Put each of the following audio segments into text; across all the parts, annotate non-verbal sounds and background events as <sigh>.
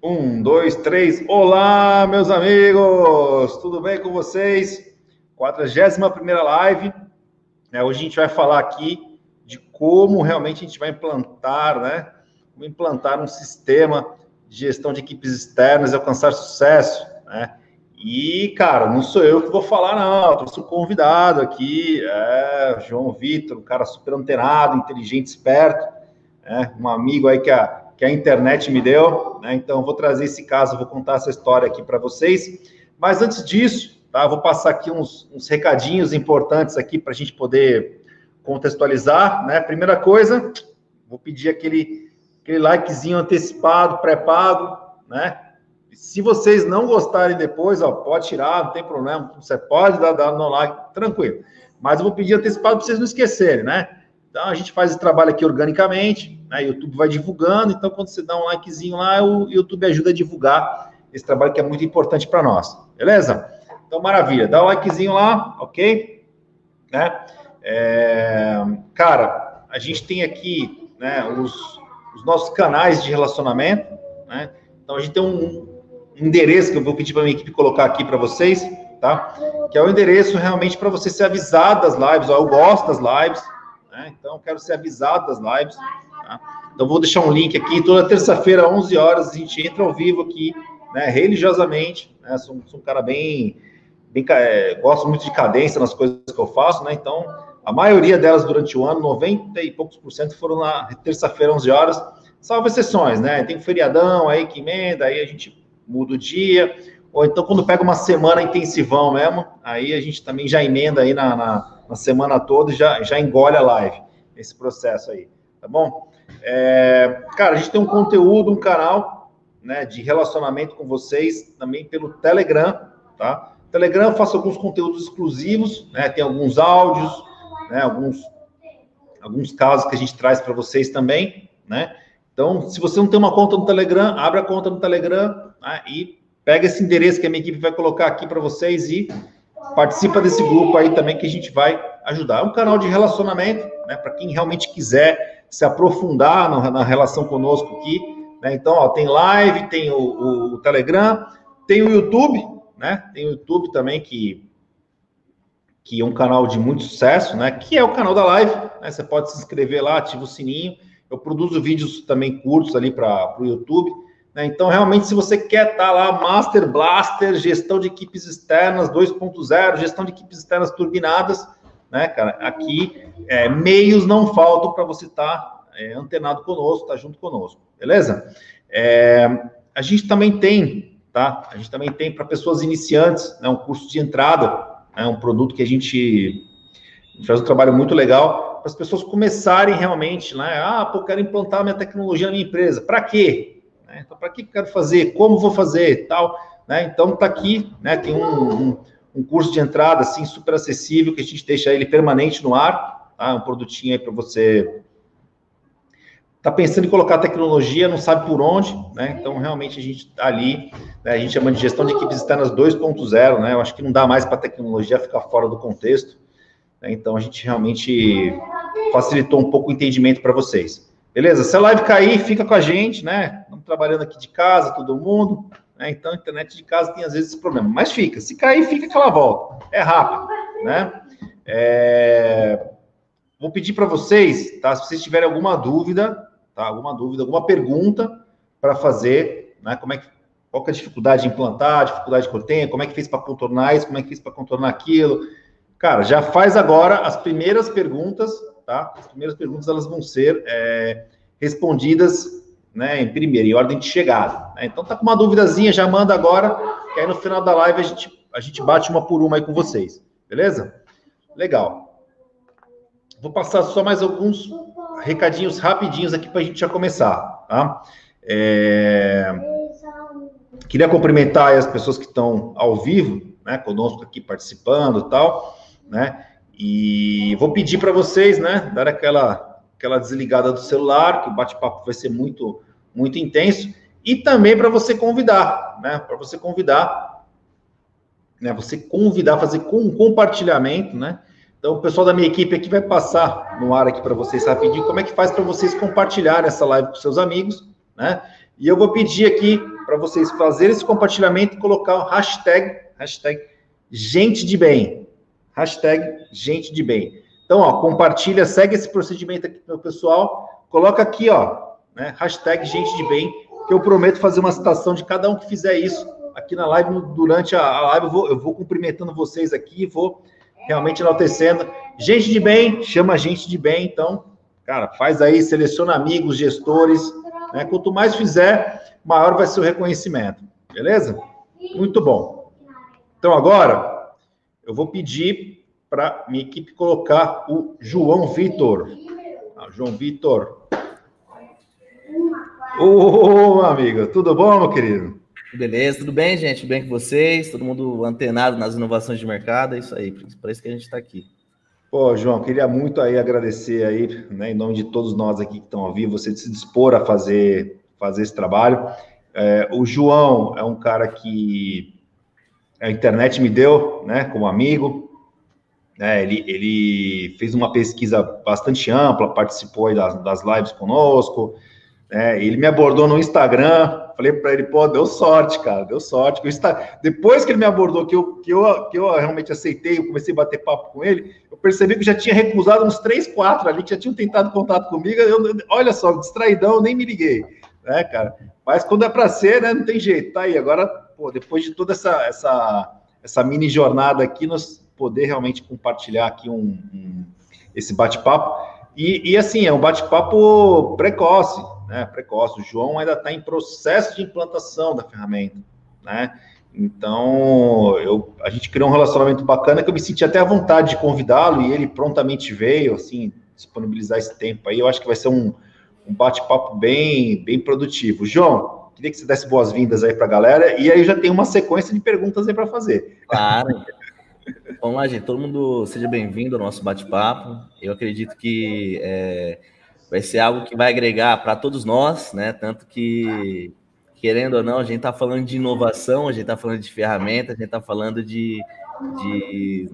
Um, dois, três. Olá, meus amigos! Tudo bem com vocês? 41 primeira live. É, hoje a gente vai falar aqui de como realmente a gente vai implantar, né? Como implantar um sistema de gestão de equipes externas e alcançar sucesso, né? E, cara, não sou eu que vou falar, não. Eu trouxe um convidado aqui, é, João Vitor, um cara super antenado, inteligente, esperto, é, um amigo aí que a que a internet me deu, né? Então, vou trazer esse caso, vou contar essa história aqui para vocês. Mas antes disso, tá? Vou passar aqui uns, uns recadinhos importantes aqui para a gente poder contextualizar, né? Primeira coisa, vou pedir aquele, aquele likezinho antecipado, pré-pago, né? Se vocês não gostarem depois, ó, pode tirar, não tem problema, você pode dar, dar no like, tranquilo. Mas eu vou pedir antecipado para vocês não esquecerem, né? Então a gente faz esse trabalho aqui organicamente, né? O YouTube vai divulgando, então quando você dá um likezinho lá, o YouTube ajuda a divulgar esse trabalho que é muito importante para nós, beleza? Então maravilha, dá um likezinho lá, ok? Né? É... Cara, a gente tem aqui né, os, os nossos canais de relacionamento, né? Então a gente tem um, endereço que eu vou pedir para minha equipe colocar aqui para vocês, tá? Que é o endereço realmente para você ser avisado das lives, ó, eu gosto das lives, né? Então, quero ser avisado das lives. Tá? Então, vou deixar um link aqui. Toda terça-feira, 11 horas, a gente entra ao vivo aqui, né? religiosamente. Né? Sou, sou, um cara bem. bem é, gosto muito de cadência nas coisas que eu faço, né? Então, a maioria delas durante o ano, 90 e poucos por cento, foram na terça-feira, 11 horas, salvo exceções, né? Tem um feriadão aí que emenda, aí a gente muda o dia. Ou então, quando pega uma semana intensivão mesmo, aí a gente também já emenda aí na, na na semana toda já, já engole a live, esse processo aí, tá bom? É, cara, a gente tem um conteúdo, um canal né, de relacionamento com vocês também pelo Telegram, tá? Telegram eu faço alguns conteúdos exclusivos, né? Tem alguns áudios, né? Alguns, alguns casos que a gente traz para vocês também, né? Então, se você não tem uma conta no Telegram, abre a conta no Telegram né? e pega esse endereço que a minha equipe vai colocar aqui para vocês e participa desse grupo aí também que a gente vai ajudar. É um canal de relacionamento, né, para quem realmente quiser se aprofundar na, na relação conosco aqui. Né? Então, ó, tem live, tem o, o, o, Telegram, tem o YouTube, né? Tem o YouTube também que que é um canal de muito sucesso, né? Que é o canal da live. Né? Você pode se inscrever lá, ativa o sininho. Eu produzo vídeos também curtos ali para o YouTube. Né? Então, realmente, se você quer estar lá, Master Blaster, gestão de equipes externas 2.0, gestão de equipes externas turbinadas, né, cara? Aqui, é, meios não faltam para você estar tá, é, antenado conosco, estar tá junto conosco, beleza? É, a gente também tem, tá? A gente também tem para pessoas iniciantes, né, um curso de entrada, é um produto que a gente, a gente faz um trabalho muito legal para as pessoas começarem realmente, né? Ah, pô, quero implantar minha tecnologia na minha empresa. Para quê? Né? Então, para que quero fazer? Como vou fazer? Tal. Né? Então, está aqui, né? tem um, um, um, curso de entrada assim, super acessível, que a gente deixa ele permanente no ar, tá? um produtinho aí para você está pensando em colocar tecnologia, não sabe por onde, né? Então, realmente, a gente está ali, né? a gente chama de gestão de equipes externas 2.0, né? Eu acho que não dá mais para a tecnologia ficar fora do contexto, né? Então, a gente realmente facilitou um pouco o entendimento para vocês. Beleza? Se a live cair, fica com a gente, né? Estamos trabalhando aqui de casa, todo mundo. Né? Então, a internet de casa tem às vezes esse problema. Mas fica. Se cair, fica aquela volta. É rápido, né? É... Vou pedir para vocês, tá? Se vocês tiverem alguma dúvida, tá? Alguma dúvida, alguma pergunta para fazer, né? Como é que qual que é a dificuldade de implantar, a dificuldade que eu tenho, como é que fez para contornar isso, como é que fez para contornar aquilo. Cara, já faz agora as primeiras perguntas tá? As primeiras perguntas elas vão ser é, respondidas né, em primeiro, em ordem de chegada. Né? Então, tá com uma duvidazinha, já manda agora, que aí no final da live a gente, a gente bate uma por uma aí com vocês, beleza? Legal. Vou passar só mais alguns recadinhos rapidinhos aqui para a gente já começar, tá? É... Queria cumprimentar as pessoas que estão ao vivo, né, conosco aqui participando e tal, né? E vou pedir para vocês, né, dar aquela, aquela desligada do celular, que o bate-papo vai ser muito, muito intenso, e também para você convidar, né, para você convidar, né, você convidar, fazer com um compartilhamento, né, então o pessoal da minha equipe aqui vai passar no ar aqui para vocês rapidinho como é que faz para vocês compartilhar essa live com seus amigos, né, e eu vou pedir aqui para vocês fazerem esse compartilhamento e colocar o hashtag, hashtag gente de bem. Hashtag gente de bem. Então, ó, compartilha, segue esse procedimento aqui meu pessoal, coloca aqui, ó, né, hashtag gente de bem, que eu prometo fazer uma citação de cada um que fizer isso aqui na live, durante a, live, eu vou, eu vou cumprimentando vocês aqui, vou realmente enaltecendo. Gente de bem, chama gente de bem, então, cara, faz aí, seleciona amigos, gestores, né? Quanto mais fizer, maior vai ser o reconhecimento, beleza? Muito bom. Então, agora, eu vou pedir para minha equipe colocar o João Vitor. Ah, João Vitor. Ô, amigo, tudo bom, meu querido? Beleza, tudo bem, gente? Tudo bem com vocês? Todo mundo antenado nas inovações de mercado, é isso aí, para isso que a gente está aqui. Pô, João, queria muito aí agradecer aí, né, em nome de todos nós aqui que estão ao vivo, você se dispor a fazer, fazer esse trabalho. É, o João é um cara que a internet me deu, né, como amigo. É, ele, ele fez uma pesquisa bastante ampla, participou das, das lives conosco. É, ele me abordou no Instagram, Falei para ele, pô, deu sorte, cara, deu sorte. Depois que ele me abordou, que eu, que, eu, que eu realmente aceitei, eu comecei a bater papo com ele, eu percebi que já tinha recusado uns três, quatro ali, que já tinham tentado contato comigo. Eu, olha só, distraidão, nem me liguei, né, cara? Mas quando é para ser, né, não tem jeito. Tá aí, agora, pô, depois de toda essa, essa, essa mini jornada aqui, nós poder realmente compartilhar aqui um, um esse bate-papo. E, e assim, é um bate-papo precoce, né, precoce. O João ainda está em processo de implantação da ferramenta, né? Então, eu, a gente criou um relacionamento bacana que eu me senti até à vontade de convidá-lo e ele prontamente veio, assim, disponibilizar esse tempo aí. Eu acho que vai ser um, um bate-papo bem, bem produtivo. João, queria que você desse boas-vindas aí para a galera e aí já tem uma sequência de perguntas aí para fazer. Claro. Vamos lá, gente. Todo mundo seja bem-vindo ao nosso bate-papo. Eu acredito que é, vai ser algo que vai agregar para todos nós, né? Tanto que, querendo ou não, a gente está falando de inovação, a gente está falando de ferramenta, a gente está falando de, de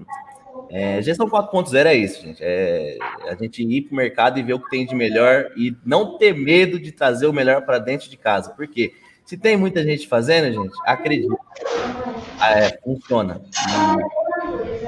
é, gestão 4.0 é isso, gente. É a gente ir para o mercado e ver o que tem de melhor e não ter medo de trazer o melhor para dentro de casa. Por quê? Se tem muita gente fazendo, gente, acredita. É, funciona.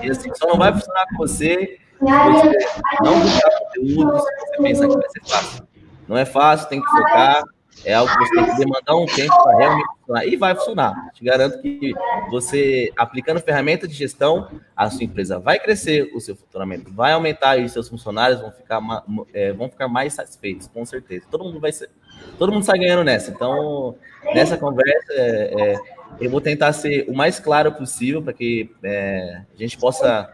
E, assim, só não vai funcionar com você não buscar conteúdo se você pensar que vai ser fácil. Não é fácil, tem que focar. É algo que você tem que demandar um tempo para realmente funcionar. E vai funcionar. Te garanto que você, aplicando ferramenta de gestão, a sua empresa vai crescer, o seu faturamento vai aumentar e seus funcionários vão ficar, é, vão ficar mais satisfeitos, com certeza. Todo mundo vai ser. Todo mundo sai ganhando nessa. Então, nessa conversa, é, é, eu vou tentar ser o mais claro possível para que é, a gente possa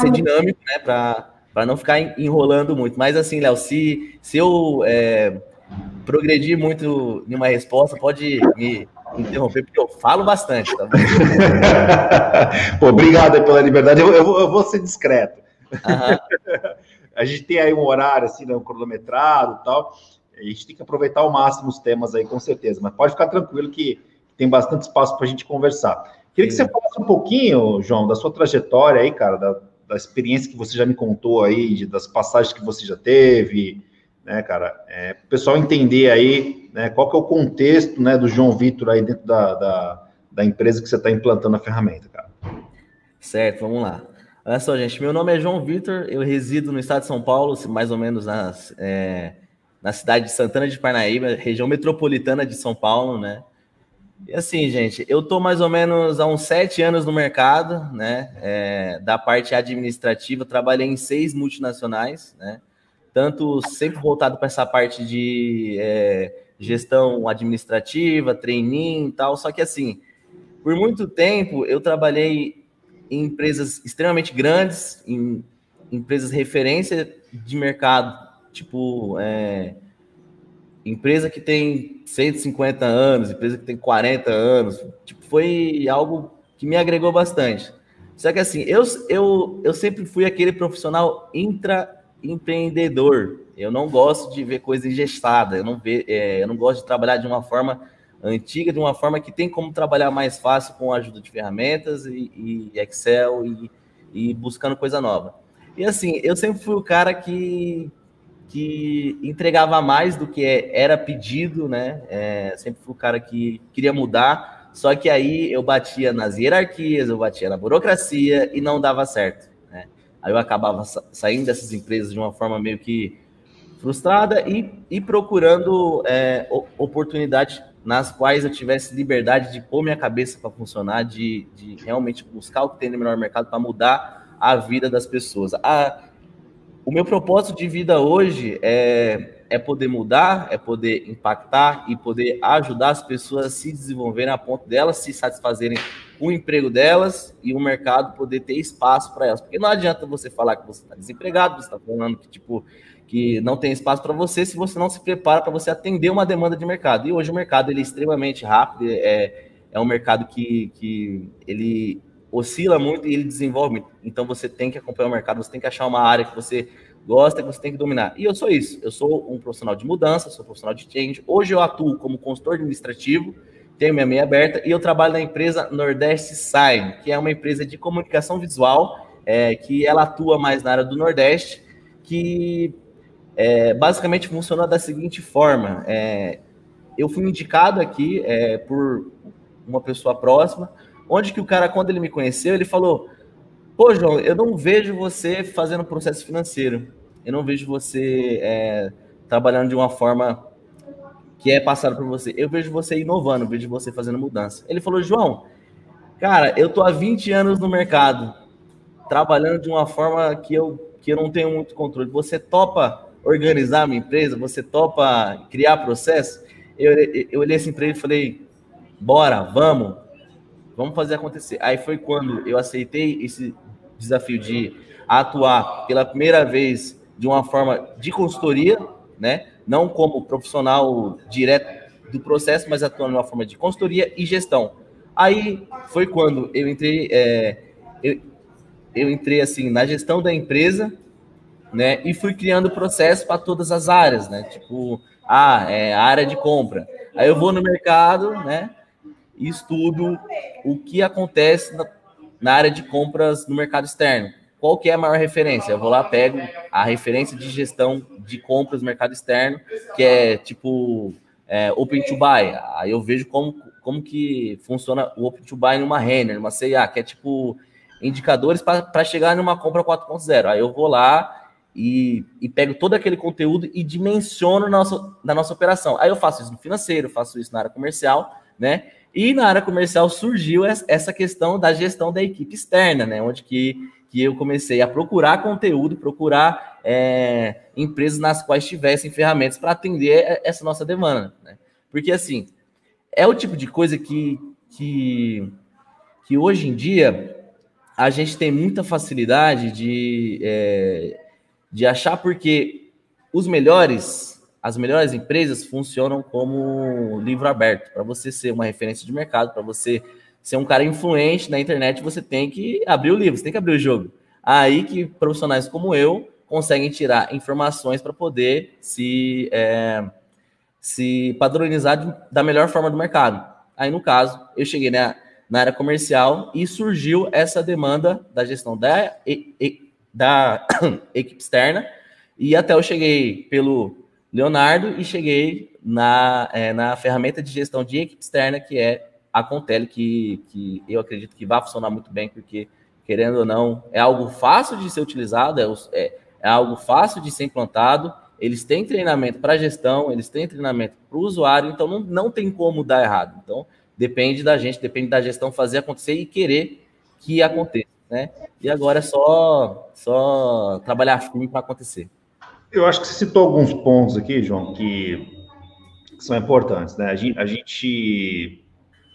ser dinâmico, né? Para não ficar enrolando muito. Mas assim, Léo, se, se eu progredir muito em uma resposta, pode me interromper, porque eu falo bastante. Tá <laughs> Pô, obrigado pela liberdade. Eu, eu, vou, eu vou ser discreto. Uhum. <laughs> a gente tem aí um horário, assim, né, um cronometrado e tal. A gente tem que aproveitar ao máximo os temas aí, com certeza. Mas pode ficar tranquilo que tem bastante espaço para a gente conversar. Queria que você falasse um pouquinho, João, da sua trajetória aí, cara, da, da experiência que você já me contou aí, de, das passagens que você já teve, né, cara, é, o pessoal entender aí, né, qual que é o contexto, né, do João Vitor aí dentro da, da, da empresa que você está implantando a ferramenta, cara. Certo, vamos lá. Olha só, gente, meu nome é João Vitor, eu resido no estado de São Paulo, mais ou menos nas, é, na cidade de Santana de Parnaíba, região metropolitana de São Paulo, né? E assim, gente, eu tô mais ou menos há uns sete anos no mercado, né? É, da parte administrativa, trabalhei em seis multinacionais, né? Tanto sempre voltado para essa parte de é, gestão administrativa, treininho e tal. Só que assim, por muito tempo eu trabalhei em empresas extremamente grandes, em empresas referência de mercado, tipo é, empresa que tem 150 anos, empresa que tem 40 anos, tipo, foi algo que me agregou bastante. Só que assim, eu, eu, eu sempre fui aquele profissional intraempreendedor. Eu não gosto de ver coisa ingestada, eu não, ve, é, eu não gosto de trabalhar de uma forma antiga, de uma forma que tem como trabalhar mais fácil com a ajuda de ferramentas e, e Excel e, e buscando coisa nova. E assim, eu sempre fui o cara que que entregava mais do que era pedido, né? É, sempre fui o cara que queria mudar, só que aí eu batia nas hierarquias, eu batia na burocracia e não dava certo. Aí eu acabava saindo dessas empresas de uma forma meio que frustrada e, e procurando é, oportunidade nas quais eu tivesse liberdade de pôr minha cabeça para funcionar, de, de realmente buscar o que tem no melhor mercado para mudar a vida das pessoas. A, o meu propósito de vida hoje é, é poder mudar, é poder impactar e poder ajudar as pessoas a se desenvolverem a ponto delas se satisfazerem com o emprego delas e o mercado poder ter espaço para elas. Porque não adianta você falar que você está desempregado, você está falando que, tipo, que não tem espaço para você se você não se prepara para você atender uma demanda de mercado. E hoje o mercado ele é extremamente rápido, é, é um mercado que, que ele oscila muito e ele desenvolve. Então você tem que acompanhar o mercado, você tem que achar uma área que você gosta, que você tem que dominar. E eu sou isso. Eu sou um profissional de mudança, sou profissional de change. Hoje eu atuo como consultor administrativo, tenho minha meia aberta e eu trabalho na empresa Nordeste Sign, que é uma empresa de comunicação visual, é, que ela atua mais na área do Nordeste, que é, basicamente funciona da seguinte forma: é, eu fui indicado aqui é, por uma pessoa próxima, onde que o cara, quando ele me conheceu, ele falou: Pô, João, eu não vejo você fazendo processo financeiro, eu não vejo você é, trabalhando de uma forma que é passada por você. Eu vejo você inovando, eu vejo você fazendo mudança. Ele falou: João, cara, eu tô há 20 anos no mercado, trabalhando de uma forma que eu, que eu não tenho muito controle. Você topa organizar a minha empresa? Você topa criar processo? Eu, eu olhei assim para ele e falei: bora, vamos, vamos fazer acontecer. Aí foi quando eu aceitei esse desafio de atuar pela primeira vez de uma forma de consultoria, né? Não como profissional direto do processo, mas atuando de uma forma de consultoria e gestão. Aí foi quando eu entrei, é, eu, eu entrei assim na gestão da empresa né? E fui criando processo para todas as áreas, né? Tipo, ah, é a área de compra. Aí eu vou no mercado, né? E estudo o que acontece na, na área de compras no mercado externo. Qual que é a maior referência? Eu vou lá, pego a referência de gestão de compras no mercado externo, que é tipo é, Open to Buy. Aí eu vejo como, como que funciona o Open to Buy numa Renner, numa CIA, que é tipo indicadores para chegar numa compra 4.0. Aí eu vou lá e, e pego todo aquele conteúdo e dimensiono na nossa, na nossa operação. Aí eu faço isso no financeiro, faço isso na área comercial, né? E na área comercial surgiu essa questão da gestão da equipe externa, né? Onde que, que eu comecei a procurar conteúdo, procurar é, empresas nas quais tivessem ferramentas para atender essa nossa demanda, né? Porque assim, é o tipo de coisa que, que, que hoje em dia a gente tem muita facilidade de, é, de achar porque os melhores, as melhores empresas funcionam como livro aberto. Para você ser uma referência de mercado, para você ser um cara influente na internet, você tem que abrir o livro, você tem que abrir o jogo. Aí que profissionais como eu conseguem tirar informações para poder se, é, se padronizar de, da melhor forma do mercado. Aí, no caso, eu cheguei na, na área comercial e surgiu essa demanda da gestão da e, e, da <coughs> equipe externa, e até eu cheguei pelo Leonardo e cheguei na, é, na ferramenta de gestão de equipe externa, que é a Contele, que, que eu acredito que vai funcionar muito bem, porque, querendo ou não, é algo fácil de ser utilizado, é, é, é algo fácil de ser implantado, eles têm treinamento para gestão, eles têm treinamento para o usuário, então não, não tem como dar errado. Então, depende da gente, depende da gestão fazer acontecer e querer que aconteça né? E agora é só, só trabalhar firme para acontecer. Eu acho que você citou alguns pontos aqui, João, que, são importantes, né? A gente, a gente,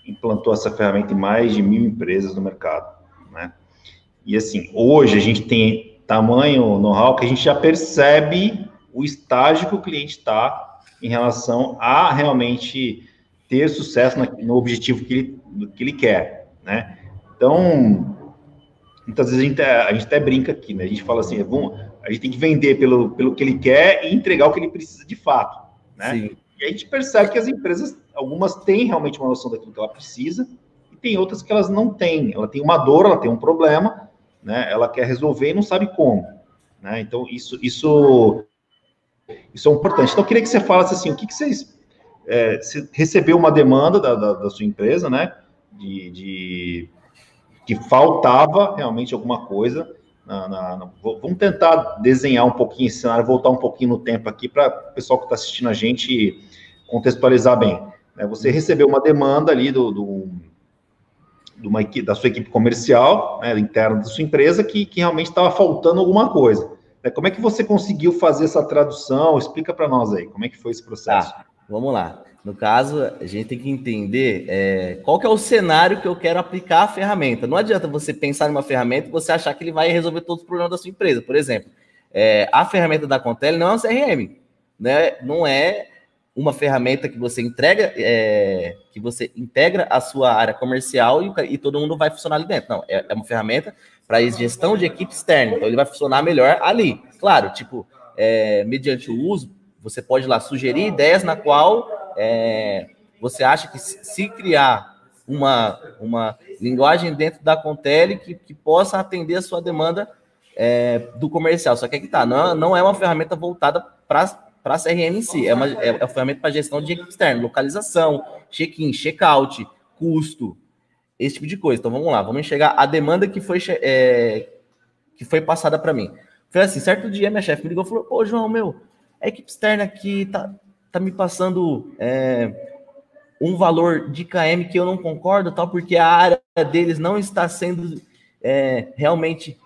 implantou essa ferramenta em mais de mil empresas no mercado, né? E assim, hoje a gente tem tamanho know-how que a gente já percebe o estágio que o cliente está em relação a realmente ter sucesso no objetivo que ele, que ele quer, né? Então, Muitas vezes a gente, a gente até brinca aqui, né? A gente fala assim, é bom, a gente tem que vender pelo, pelo que ele quer e entregar o que ele precisa de fato, né? Sim. E a gente percebe que as empresas, algumas têm realmente uma noção daquilo que ela precisa e tem outras que elas não têm. Ela tem uma dor, ela tem um problema, né? Ela quer resolver e não sabe como, né? Então, isso, isso Isso é importante. Então, eu queria que você falasse assim, o que, que vocês... É, você recebeu uma demanda da, da, da sua empresa, né? De, de, que faltava realmente alguma coisa. Na, na, na, vamos tentar desenhar um pouquinho esse cenário, voltar um pouquinho no tempo aqui para o pessoal que está assistindo a gente contextualizar bem. Né? Você recebeu uma demanda ali do, do de uma da sua equipe comercial, né, interna da sua empresa, que, que realmente estava faltando alguma coisa. É, como é que você conseguiu fazer essa tradução? Explica para nós aí, como é que foi esse processo? Tá, vamos lá. No caso, a gente tem que entender é, qual que é o cenário que eu quero aplicar a ferramenta. Não adianta você pensar em uma ferramenta e você achar que ele vai resolver todos os problemas da sua empresa. Por exemplo, é, a ferramenta da Contele não é um CRM, né? não é uma ferramenta que você entrega, é, que você integra a sua área comercial e, e, todo mundo vai funcionar ali dentro. Não, é, é uma ferramenta para gestão de equipe externa. Então ele vai funcionar melhor ali. Claro, tipo, é, mediante o uso, você pode lá sugerir ideias na qual é, você acha que se criar uma, uma linguagem dentro da Contele que, que possa atender a sua demanda é, do comercial. Só que aqui tá, não, não é uma ferramenta voltada para para a CRM em si. É uma, é, é ferramenta para gestão de equipe externa, localização, check-in, check-out, custo, esse tipo de coisa. Então vamos lá, vamos enxergar a demanda que foi, é, que foi passada para mim. Foi assim, certo dia minha chefe me ligou e falou, ô João, meu, a equipe externa aqui tá, tá me passando é, um valor de KM que eu não concordo, tal, porque a área deles não está sendo é, realmente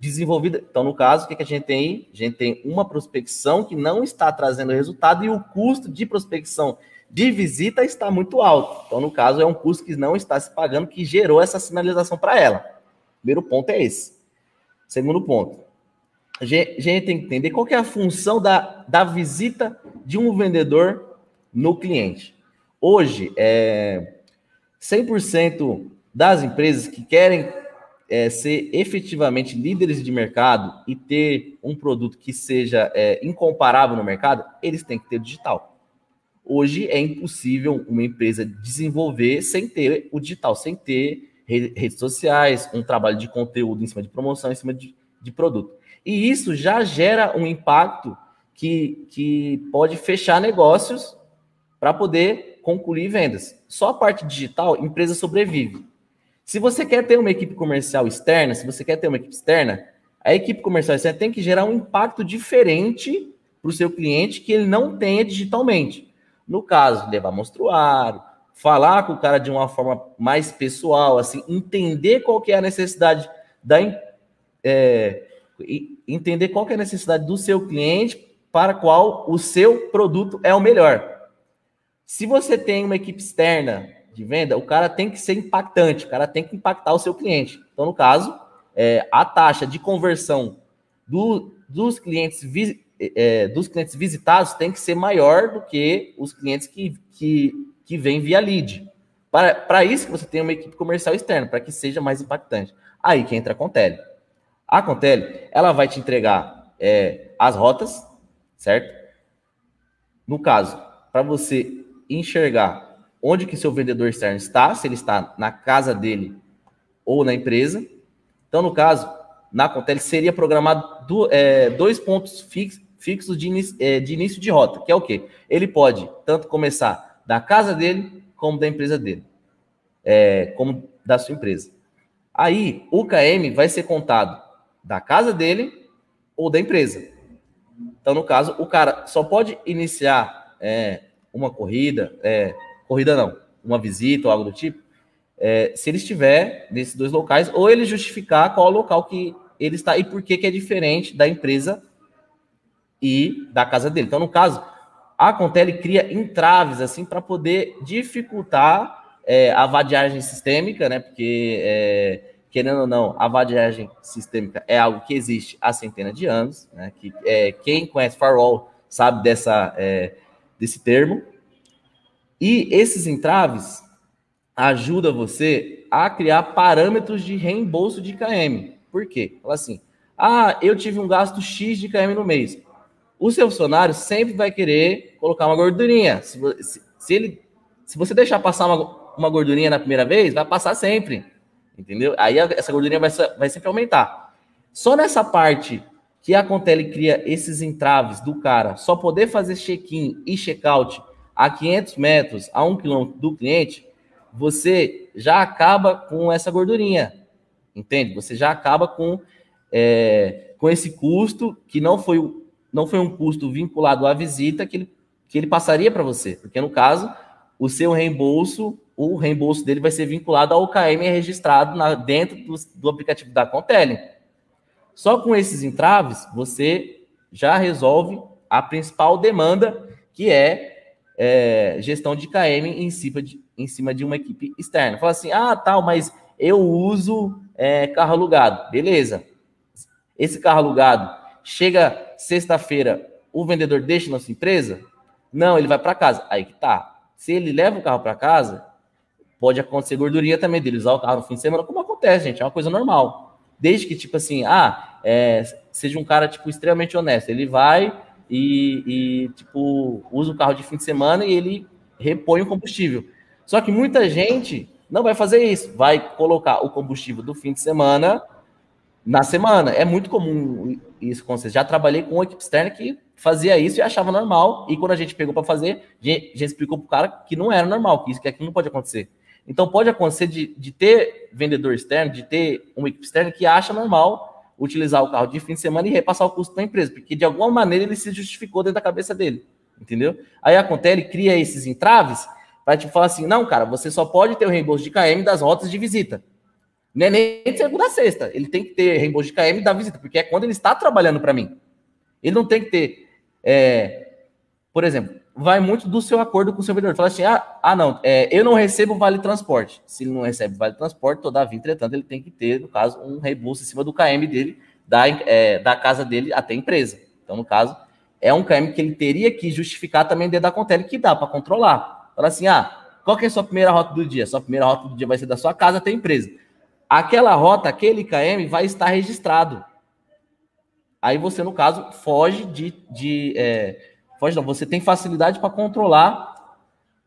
desenvolvida. Então, no caso, o que, que a gente tem? A gente tem uma prospecção que não está trazendo resultado e o custo de prospecção de visita está muito alto. Então, no caso, é um custo que não está se pagando, que gerou essa sinalização para ela. Primeiro ponto é esse. Segundo ponto, a gente, tem que entender qual é a função da, da visita de um vendedor no cliente. Hoje, é, 100% das empresas que querem é, ser efetivamente líderes de mercado e ter um produto que seja é, incomparável no mercado, eles têm que ter digital. Hoje é impossível uma empresa desenvolver sem ter o digital, sem ter redes sociais, um trabalho de conteúdo em cima de promoção, em cima de, de produto. E isso já gera um impacto que, que pode fechar negócios para poder concluir vendas. Só a parte digital, empresa sobrevive. Se você quer ter uma equipe comercial externa, se você quer ter uma equipe externa, a equipe comercial externa tem que gerar um impacto diferente para o seu cliente que ele não tenha digitalmente. No caso, levar monstruário, falar com o cara de uma forma mais pessoal, assim, entender qual que é a necessidade da é, entender qual que é a necessidade do seu cliente para qual o seu produto é o melhor. Se você tem uma equipe externa de venda, o cara tem que ser impactante, o cara tem que impactar o seu cliente. Então, no caso, é, a taxa de conversão do, dos, clientes, é, dos clientes visitados tem que ser maior do que os clientes que, que, que vêm via lead. Para, para isso que você tem uma equipe comercial externa, para que seja mais impactante. Aí que entra a Contele. A Contele, ela vai te entregar é, as rotas, certo? No caso, para você enxergar onde que seu vendedor externo está, se ele está na casa dele ou na empresa. Então, no caso, na Contele seria programado do, é, dois pontos fix, fixos de, é, de início de rota, que é o quê? Ele pode tanto começar da casa dele como da empresa dele, é, como da sua empresa. Aí, o KM vai ser contado da casa dele ou da empresa. Então, no caso, o cara só pode iniciar é, uma corrida, é, corrida não, uma visita ou algo do tipo, é, se ele estiver nesses dois locais, ou ele justificar qual local que ele está e por que, que é diferente da empresa e da casa dele. Então, no caso, a Contele cria entraves assim para poder dificultar é, a vadiagem sistêmica, né? Porque, é, querendo ou não, a vadiagem sistêmica é algo que existe há centenas de anos, né? Que, é, quem conhece firewall sabe dessa, é, desse termo. E esses entraves ajudam você a criar parâmetros de reembolso de KM. Por quê? Fala assim: ah, eu tive um gasto X de KM no mês. O seu funcionário sempre vai querer colocar uma gordurinha. Se, se, se ele, se você deixar passar uma, uma gordurinha na primeira vez, vai passar sempre. Entendeu? Aí essa gordurinha vai, vai sempre aumentar. Só nessa parte que a Contele cria esses entraves do cara só poder fazer check-in e check-out a 500 metros, a 1 quilômetro do cliente, você já acaba com essa gordurinha, entende? Você já acaba com, é, com esse custo que não foi, não foi um custo vinculado à visita que ele, que ele passaria para você, porque no caso, o seu reembolso, o reembolso dele vai ser vinculado ao KM registrado na, dentro do, do aplicativo da Contele. Só com esses entraves, você já resolve a principal demanda, que é, é gestão de KM em cima de, em cima de uma equipe externa. Fala assim, ah, tal, mas eu uso é, carro alugado. Beleza. Esse carro alugado, chega sexta-feira, o vendedor deixa na sua empresa? Não, ele vai para casa. Aí que tá. Se ele leva o carro para casa, pode acontecer gordurinha também dele usar o carro no fim de semana, como acontece, gente, é uma coisa normal. Desde que, tipo assim, ah, é, seja um cara, tipo, extremamente honesto. Ele vai e, e, tipo, usa o carro de fim de semana e ele repõe o combustível. Só que muita gente não vai fazer isso. Vai colocar o combustível do fim de semana na semana. É muito comum isso acontecer. Já trabalhei com uma equipe externa que fazia isso e achava normal. E quando a gente pegou para fazer, a gente explicou para o cara que não era normal, que isso que aqui não pode acontecer. Então pode acontecer de, de ter vendedor externo, de ter uma equipe externa que acha normal utilizar o carro de fim de semana e repassar o custo para a empresa, porque de alguma maneira ele se justificou dentro da cabeça dele, entendeu? Aí a Contele cria esses entraves para te falar assim, não, cara, você só pode ter o reembolso de KM das rotas de visita. Não é nem de segunda a sexta. Ele tem que ter reembolso de KM da visita, porque é quando ele está trabalhando para mim. Ele não tem que ter, é, por exemplo, vai muito do seu acordo com o seu vendedor. Fala assim: ah, ah não, é, eu não recebo vale transporte. Se ele não recebe vale transporte, todavia, entretanto, ele tem que ter, no caso, um reembolso em cima do KM dele, da, é, da casa dele até a empresa. Então, no caso, é um KM que ele teria que justificar também dentro da Contele que dá para controlar. Fala assim: ah, qual que é a sua primeira rota do dia? Sua primeira rota do dia vai ser da sua casa até a empresa. Aquela rota, aquele KM vai estar registrado. Aí você, no caso, foge de, de é, Foge não, você tem facilidade para controlar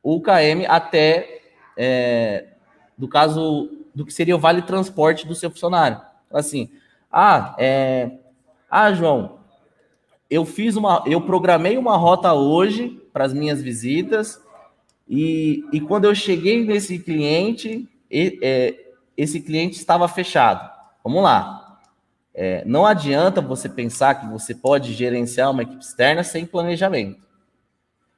o KM até, é, do caso, do que seria o vale transporte do seu funcionário. Assim, ah, é, ah, João, eu fiz uma, eu programei uma rota hoje para as minhas visitas e, e quando eu cheguei nesse cliente, e, é, esse cliente estava fechado. Vamos lá. É, não adianta você pensar que você pode gerenciar uma equipe externa sem planejamento.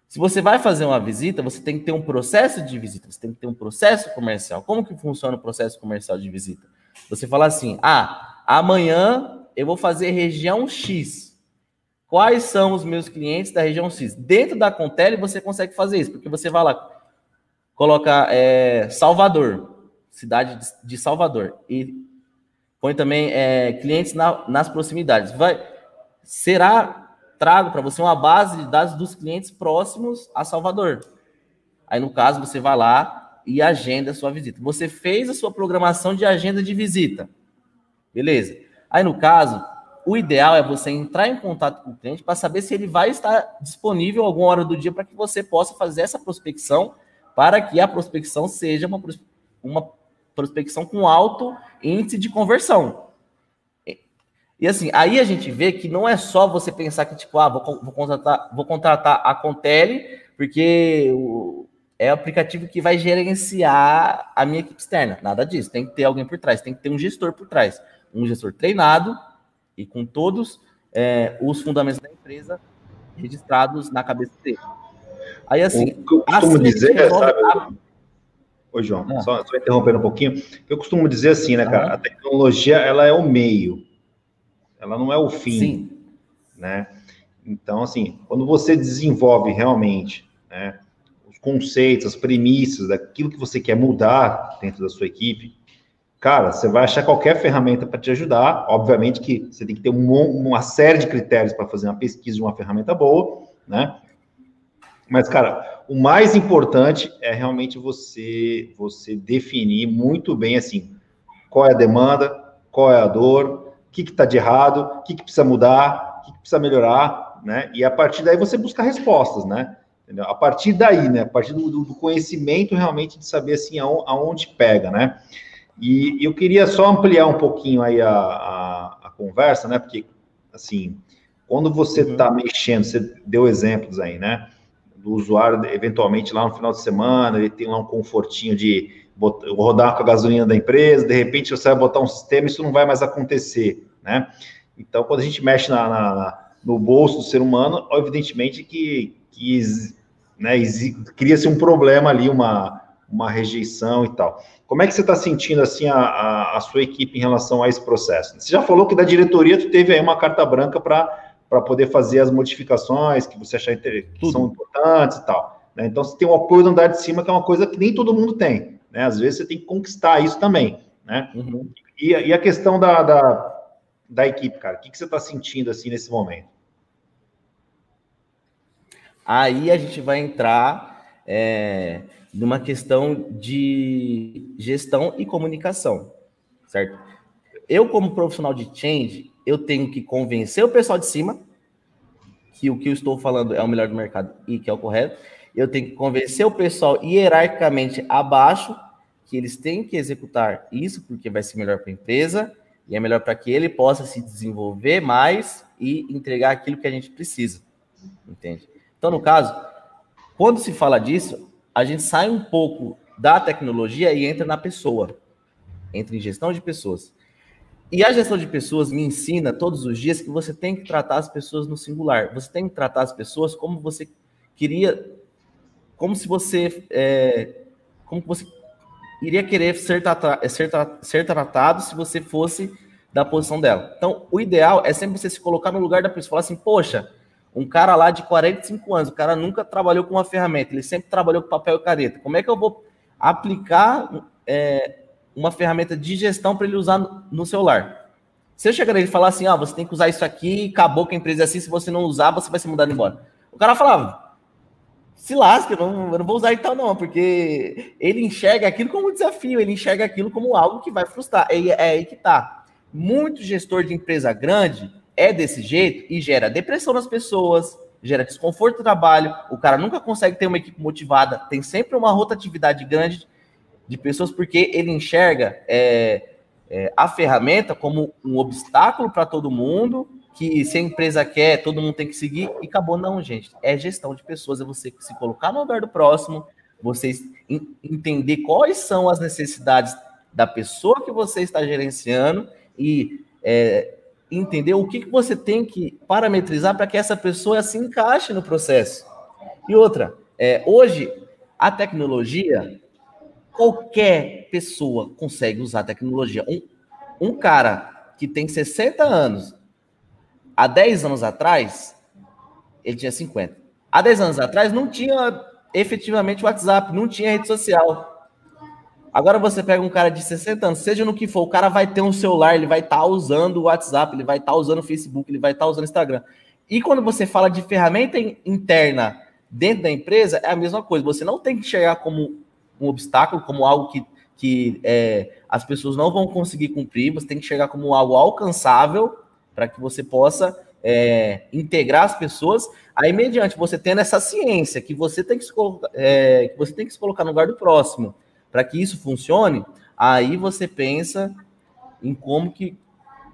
Se você vai fazer uma visita, você tem que ter um processo de visita, você tem que ter um processo comercial. Como que funciona o processo comercial de visita? Você fala assim: ah, amanhã eu vou fazer região X. Quais são os meus clientes da região X? Dentro da Contele você consegue fazer isso, porque você vai lá, coloca é, Salvador, cidade de Salvador, e põe também é, clientes na, nas proximidades. Vai, será trago para você uma base de dados dos clientes próximos a Salvador. Aí, no caso, você vai lá e agenda a sua visita. Você fez a sua programação de agenda de visita. Beleza. Aí, no caso, o ideal é você entrar em contato com o cliente para saber se ele vai estar disponível alguma hora do dia para que você possa fazer essa prospecção, para que a prospecção seja uma, uma prospecção com alto índice de conversão. E assim, aí a gente vê que não é só você pensar que, tipo, ah, vou, vou contratar, vou contratar a Contele, porque o, é o aplicativo que vai gerenciar a minha equipe externa. Nada disso. Tem que ter alguém por trás, tem que ter um gestor por trás. Um gestor treinado e com todos é, os fundamentos da empresa registrados na cabeça dele. Aí, assim. O que eu costumo assim, dizer, sabe? A... Ô, João, ah. só, só interrompendo um pouquinho. Eu costumo dizer assim, né, cara? Ah. A tecnologia, ela é o meio, ela não é o fim, Sim. né? Então, assim, quando você desenvolve realmente, né, os conceitos, as premissas daquilo que você quer mudar dentro da sua equipe, cara, você vai achar qualquer ferramenta para te ajudar. Obviamente que você tem que ter um, uma série de critérios para fazer uma pesquisa de uma ferramenta boa, né? Mas, cara, o mais importante é realmente você você definir muito bem assim qual é a demanda, qual é a dor, o que está de errado, o que, que precisa mudar, o que, que, precisa melhorar, né? E a partir daí você buscar respostas, né? Entendeu? A partir daí, né? A partir do, do conhecimento realmente de saber assim aonde, aonde pega, né? E eu queria só ampliar um pouquinho aí a, a, a conversa, né? Porque assim, quando você está uhum. mexendo, você deu exemplos aí, né? Do usuário, eventualmente, lá no final de semana, ele tem lá um confortinho de botar, rodar com a gasolina da empresa, de repente você vai botar um sistema, isso não vai mais acontecer, né? Então, quando a gente mexe na, na no bolso do ser humano, evidentemente que, que né, cria-se um problema ali, uma, uma rejeição e tal. Como é que você está sentindo assim a, a, a, sua equipe em relação a esse processo? Você já falou que da diretoria tu teve aí uma carta branca para para poder fazer as modificações que você achar que são importantes e tal. Né? Então, você tem o apoio do andar de cima, que é uma coisa que nem todo mundo tem. Né? Às vezes, você tem que conquistar isso também. Né? Uhum. E, e, a questão da, da, da equipe, cara, o que, que você está sentindo assim nesse momento? Aí a gente vai entrar é, numa questão de gestão e comunicação, certo? Eu, como profissional de change, eu tenho que convencer o pessoal de cima que o que eu estou falando é o melhor do mercado e que é o correto. Eu tenho que convencer o pessoal hierarquicamente abaixo que eles têm que executar isso porque vai ser melhor para a empresa e é melhor para que ele possa se desenvolver mais e entregar aquilo que a gente precisa. Entende? Então, no caso, quando se fala disso, a gente sai um pouco da tecnologia e entra na pessoa, entra em gestão de pessoas. E a gestão de pessoas me ensina todos os dias que você tem que tratar as pessoas no singular. Você tem que tratar as pessoas como você queria, como se você, é, como você iria querer ser, trata, ser, ser tratado se você fosse da posição dela. Então, o ideal é sempre você se colocar no lugar da pessoa, falar assim, poxa, um cara lá de 45 anos, o cara nunca trabalhou com uma ferramenta, ele sempre trabalhou com papel e caneta. Como é que eu vou aplicar é, uma ferramenta de gestão para ele usar no, celular. Se eu chegar e falar assim, ah, você tem que usar isso aqui, acabou com a empresa assim, se você não usar, você vai ser mudado embora. O cara falava, se lasca, eu não, eu não vou usar então não, porque ele enxerga aquilo como um desafio, ele enxerga aquilo como algo que vai frustrar. É, é aí que tá. Muito gestor de empresa grande é desse jeito e gera depressão nas pessoas, gera desconforto no trabalho, o cara nunca consegue ter uma equipe motivada, tem sempre uma rotatividade grande de pessoas, porque ele enxerga é, é, a ferramenta como um obstáculo para todo mundo, que se a empresa quer, todo mundo tem que seguir, e acabou. Não, gente. É gestão de pessoas, é você se colocar no lugar do próximo, vocês entender quais são as necessidades da pessoa que você está gerenciando e é, entender o que, que você tem que parametrizar para que essa pessoa se encaixe no processo. E outra, é, hoje a tecnologia qualquer pessoa consegue usar tecnologia. Um, um cara que tem 60 anos, há 10 anos atrás, ele tinha 50. Há 10 anos atrás não tinha efetivamente WhatsApp, não tinha rede social. Agora você pega um cara de 60 anos, seja no que for, o cara vai ter um celular, ele vai estar tá usando o WhatsApp, ele vai estar tá usando o Facebook, ele vai estar tá usando o Instagram. E quando você fala de ferramenta interna dentro da empresa, é a mesma coisa. Você não tem que chegar como um obstáculo, como algo que, que é, as pessoas não vão conseguir cumprir, você tem que chegar como algo alcançável para que você possa é, integrar as pessoas. Aí, mediante você tendo essa ciência que você tem que se, é, que você tem que se colocar no lugar do próximo para que isso funcione, aí você pensa em como que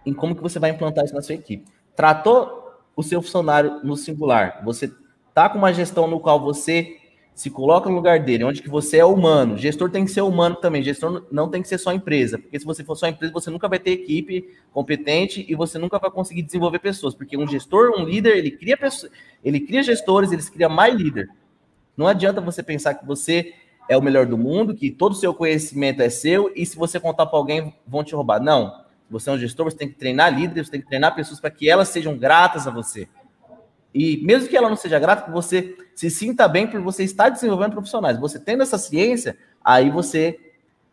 em como que você vai implantar isso na sua equipe. Tratou o seu funcionário no singular, você tá com uma gestão no qual você se coloca no lugar dele, onde que você é humano. Gestor tem que ser humano também. Gestor não tem que ser só empresa, porque se você for só empresa, você nunca vai ter equipe competente e você nunca vai conseguir desenvolver pessoas, porque um gestor, um líder, ele cria pessoas, ele cria gestores, ele cria mais líder. Não adianta você pensar que você é o melhor do mundo, que todo o seu conhecimento é seu e se você contar para alguém vão te roubar. Não. Você é um gestor, você tem que treinar líderes, você tem que treinar pessoas para que elas sejam gratas a você. E mesmo que ela não seja grata, que você se sinta bem por você estar desenvolvendo profissionais. Você tendo essa ciência, aí você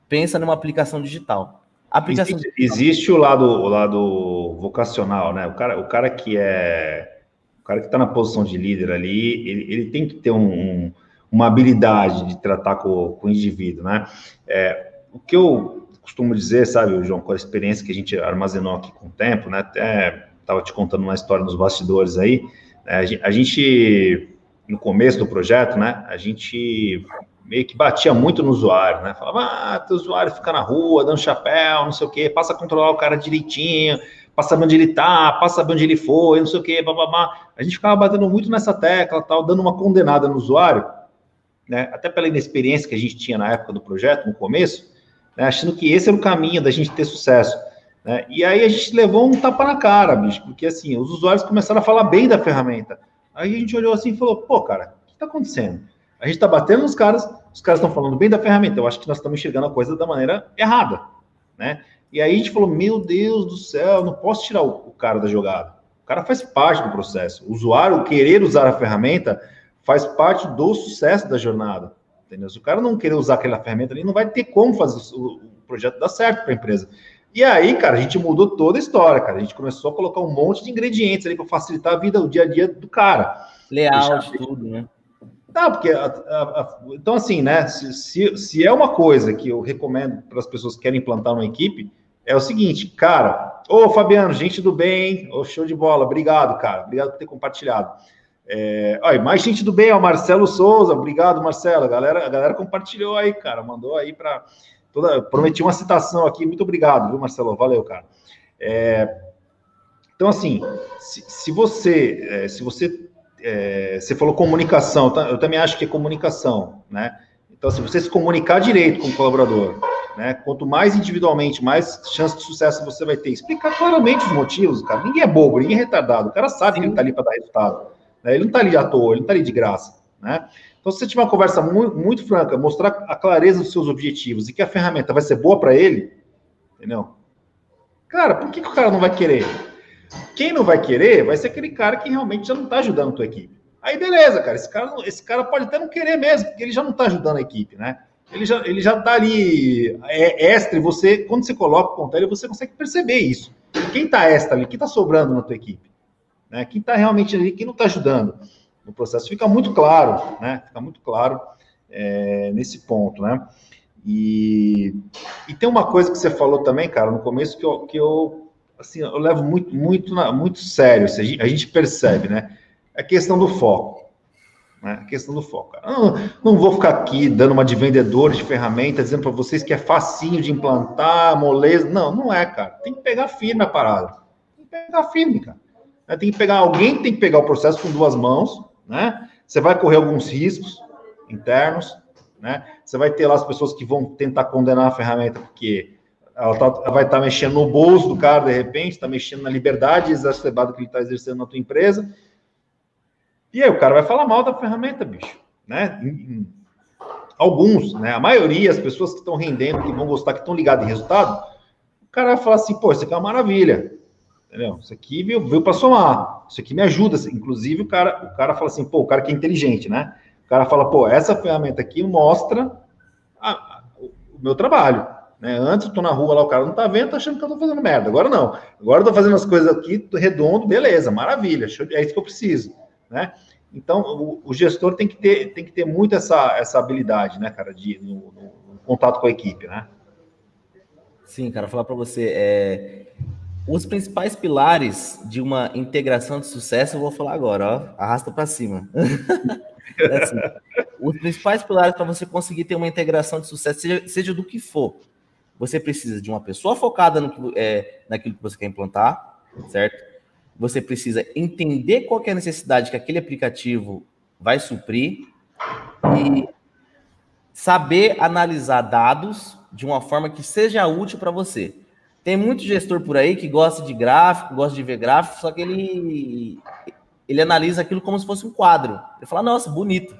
pensa numa aplicação digital. Aplicação existe, digital. existe o lado, o lado vocacional, né? O cara, o cara que é o cara que está na posição de líder ali, ele, ele tem que ter um, um, uma habilidade de tratar com, com o indivíduo, né? É, o que eu costumo dizer, sabe, João, com a experiência que a gente armazenou aqui com o tempo, né? Até estava te contando uma história nos bastidores aí. Né? A gente, no começo do projeto, né, a gente meio que batia muito no usuário, né? Falava, ah, teu usuário fica na rua, dando chapéu, não sei o quê, passa a controlar o cara direitinho, para saber onde ele está, para saber onde ele foi, não sei o quê, bababá. A gente ficava batendo muito nessa tecla, tal, dando uma condenada no usuário, né? Até pela inexperiência que a gente tinha na época do projeto, no começo, né? achando que esse era o caminho da gente ter sucesso. Né? E aí a gente levou um tapa na cara, bicho, porque assim, os usuários começaram a falar bem da ferramenta. Aí a gente olhou assim e falou, pô, cara, o que está acontecendo? A gente está batendo nos caras, os caras estão falando bem da ferramenta. Eu acho que nós estamos enxergando a coisa da maneira errada, né? E aí a gente falou: Meu Deus do céu, não posso tirar o, o cara da jogada. O cara faz parte do processo. O usuário querer usar a ferramenta faz parte do sucesso da jornada. Entendeu? Se o cara não querer usar aquela ferramenta ali, não vai ter como fazer o, o projeto dar certo para a empresa. E aí, cara, a gente mudou toda a história, cara. A gente começou a colocar um monte de ingredientes ali para facilitar a vida, o dia a dia do cara. Layout, tudo, né? Tá, porque. A, a, a, então, assim, né? Se, se, se, é uma coisa que eu recomendo para as pessoas que querem implantar uma equipe, é o seguinte, cara. Ô, Fabiano, gente do bem, ô, show de bola, obrigado, cara. Obrigado por ter compartilhado. É, olha, mais gente do bem, ó, Marcelo Souza, obrigado, Marcelo. A galera, a galera compartilhou aí, cara, mandou aí para. Toda, prometi uma citação aqui, muito obrigado, viu, Marcelo? Valeu, cara. É, então, assim, se, se você, é, se você é, você falou comunicação, tá? eu também acho que é comunicação, né? Então, se você se comunicar direito com o colaborador, né? Quanto mais individualmente, mais chance de sucesso você vai ter. Explicar claramente os motivos, cara. Ninguém é bobo, ninguém é retardado. O cara sabe que ele está ali para dar resultado. Né? Ele não está ali à toa, ele não está ali de graça, né? Então, se você tiver uma conversa muito, muito franca, mostrar a clareza dos seus objetivos e que a ferramenta vai ser boa para ele, entendeu? Cara, por que, que o cara não vai querer? Quem não vai querer vai ser aquele cara que realmente já não está ajudando a tua equipe. Aí beleza, cara, esse cara, esse cara pode até não querer mesmo, porque ele já não está ajudando a equipe, né? Ele já, ele já tá ali é, extra você, quando você coloca o ponteiro, você consegue perceber isso. Quem está extra ali, quem está sobrando na tua equipe? Né? Quem está realmente ali, quem não está ajudando no processo. Fica muito claro, né? Fica muito claro é, nesse ponto, né? E, e tem uma coisa que você falou também, cara, no começo que eu, que eu assim, eu levo muito, muito, muito sério, a gente percebe, né? A questão do foco. Né? A questão do foco. Não, não vou ficar aqui dando uma de vendedor de ferramenta, dizendo para vocês que é facinho de implantar, moleza. Não, não é, cara. Tem que pegar firme a parada. Tem que pegar firme, cara. Tem que pegar alguém, tem que pegar o processo com duas mãos, né? Você vai correr alguns riscos internos, né? Você vai ter lá as pessoas que vão tentar condenar a ferramenta porque ela, tá, ela vai estar tá mexendo no bolso do cara, de repente, está mexendo na liberdade exacerbada que ele está exercendo na tua empresa. E aí o cara vai falar mal da ferramenta, bicho. Né? Alguns, né? A maioria, as pessoas que estão rendendo, que vão gostar, que estão ligadas em resultado, o cara vai falar assim, pô, isso aqui é uma maravilha. Entendeu? Isso aqui veio, veio para somar. Isso aqui me ajuda. Inclusive, o cara, o cara fala assim, pô, o cara que é inteligente, né? O cara fala, pô, essa ferramenta aqui mostra a, a, o meu trabalho. Né? Antes eu tô na rua lá, o cara não tá vendo, tá achando que eu tô fazendo merda. Agora não. Agora eu tô fazendo as coisas aqui redondo, beleza, maravilha, é isso que eu preciso, né? Então, o, o, gestor tem que ter, tem que ter muito essa, essa habilidade, né, cara, de no, no, no contato com a equipe, né? Sim, cara, falar para você, é, os principais pilares de uma integração de sucesso, eu vou falar agora, ó, arrasta para cima. <laughs> é assim, os principais pilares para você conseguir ter uma integração de sucesso, seja, seja do que for, você precisa de uma pessoa focada no é, naquilo que você quer implantar, certo? Você precisa entender qual é a necessidade que aquele aplicativo vai suprir e saber analisar dados de uma forma que seja útil para você. Tem muito gestor por aí que gosta de gráfico, gosta de ver gráfico, só que ele ele analisa aquilo como se fosse um quadro. Ele fala: "Nossa, bonito".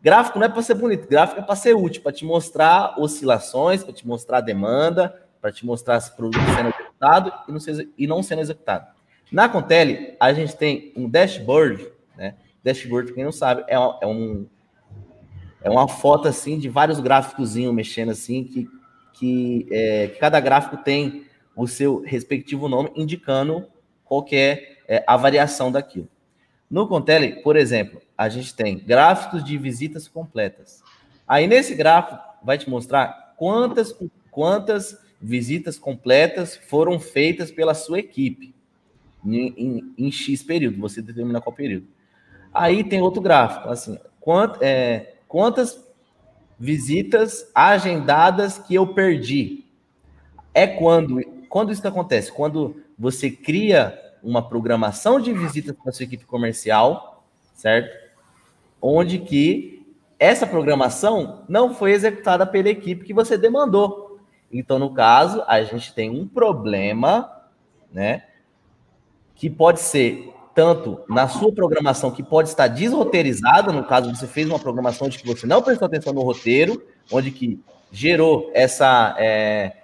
Gráfico não é para ser bonito, gráfico é para ser útil, para te mostrar oscilações, para te mostrar demanda, para te mostrar se produto sendo executado e não, sendo, e não sendo executado. Na Contele, a gente tem um dashboard, né? Dashboard, quem não sabe, é, é, um, é uma foto assim de vários gráficos mexendo assim, que, que, é, que, cada gráfico tem o seu respectivo nome, indicando qual é, é a variação daquilo. No Contele, por exemplo, a gente tem gráficos de visitas completas. Aí nesse gráfico vai te mostrar quantas, quantas visitas completas foram feitas pela sua equipe em, em, em X período, você determina qual período. Aí tem outro gráfico, assim, quant, é, quantas visitas agendadas que eu perdi. É quando, quando isso acontece? Quando você cria uma programação de visitas para sua equipe comercial, certo? Onde que essa programação não foi executada pela equipe que você demandou. Então, no caso, a gente tem um problema, né? Que pode ser tanto na sua programação que pode estar desroteirizada, no caso você fez uma programação de que você não prestou atenção no roteiro, onde que gerou essa é,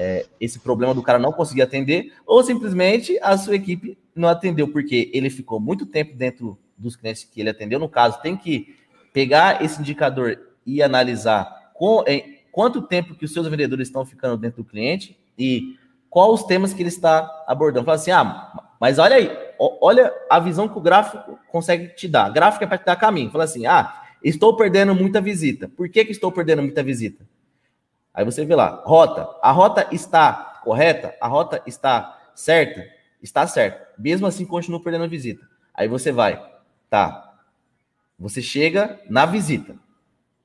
é, esse problema do cara não conseguir atender, ou simplesmente a sua equipe não atendeu porque ele ficou muito tempo dentro dos clientes que ele atendeu. No caso, tem que pegar esse indicador e analisar com, em, quanto tempo que os seus vendedores estão ficando dentro do cliente e quais os temas que ele está abordando. Fala assim, ah, mas olha aí, olha a visão que o gráfico consegue te dar. Gráfico é para te dar caminho. Fala assim: ah, estou perdendo muita visita. Por que, que estou perdendo muita visita? Aí você vê lá, rota. A rota está correta? A rota está certa? Está certa. Mesmo assim, continua perdendo visita. Aí você vai, tá. Você chega na visita,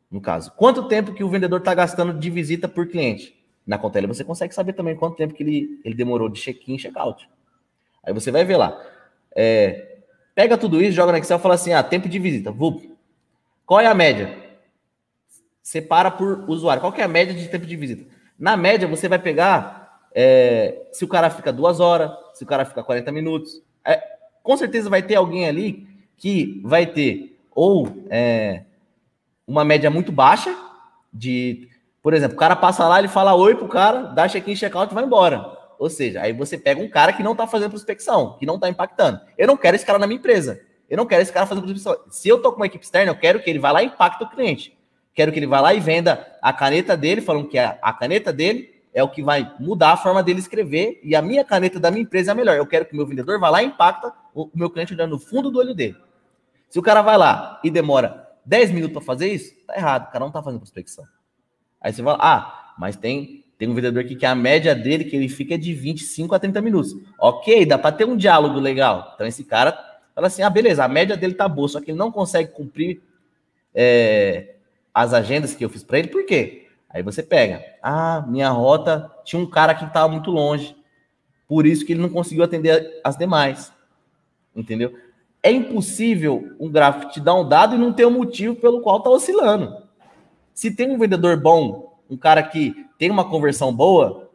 no caso. Quanto tempo que o vendedor está gastando de visita por cliente? Na Contele você consegue saber também quanto tempo que ele, ele demorou de check-in e check-out. Aí você vai ver lá. É, pega tudo isso, joga no Excel e fala assim: ah, tempo de visita. VUP. Qual é a média? Separa por usuário. Qual é a média de tempo de visita? Na média, você vai pegar é, se o cara fica duas horas, se o cara fica 40 minutos. É, com certeza vai ter alguém ali que vai ter ou é, uma média muito baixa de. Por exemplo, o cara passa lá, ele fala oi pro cara, dá check-in, check-out e vai embora. Ou seja, aí você pega um cara que não está fazendo prospecção, que não está impactando. Eu não quero esse cara na minha empresa. Eu não quero esse cara fazendo prospecção. Se eu tô com uma equipe externa, eu quero que ele vá lá e impacte o cliente. Quero que ele vá lá e venda a caneta dele, falando que a, a caneta dele é o que vai mudar a forma dele escrever e a minha caneta da minha empresa é a melhor. Eu quero que o meu vendedor vá lá e impacta o, meu cliente olhando no fundo do olho dele. Se o cara vai lá e demora 10 minutos para fazer isso, tá errado. O cara não tá fazendo prospecção. Aí você fala, ah, mas tem tem um vendedor aqui que a média dele que ele fica é de 25 a 30 minutos. Ok, dá para ter um diálogo legal. Então esse cara fala assim: ah, beleza, a média dele tá boa, só que ele não consegue cumprir é, as agendas que eu fiz para ele. Por quê? Aí você pega: ah, minha rota tinha um cara que estava muito longe, por isso que ele não conseguiu atender as demais. Entendeu? É impossível um gráfico te dar um dado e não ter um motivo pelo qual está oscilando. Se tem um vendedor bom, um cara que tem uma conversão boa,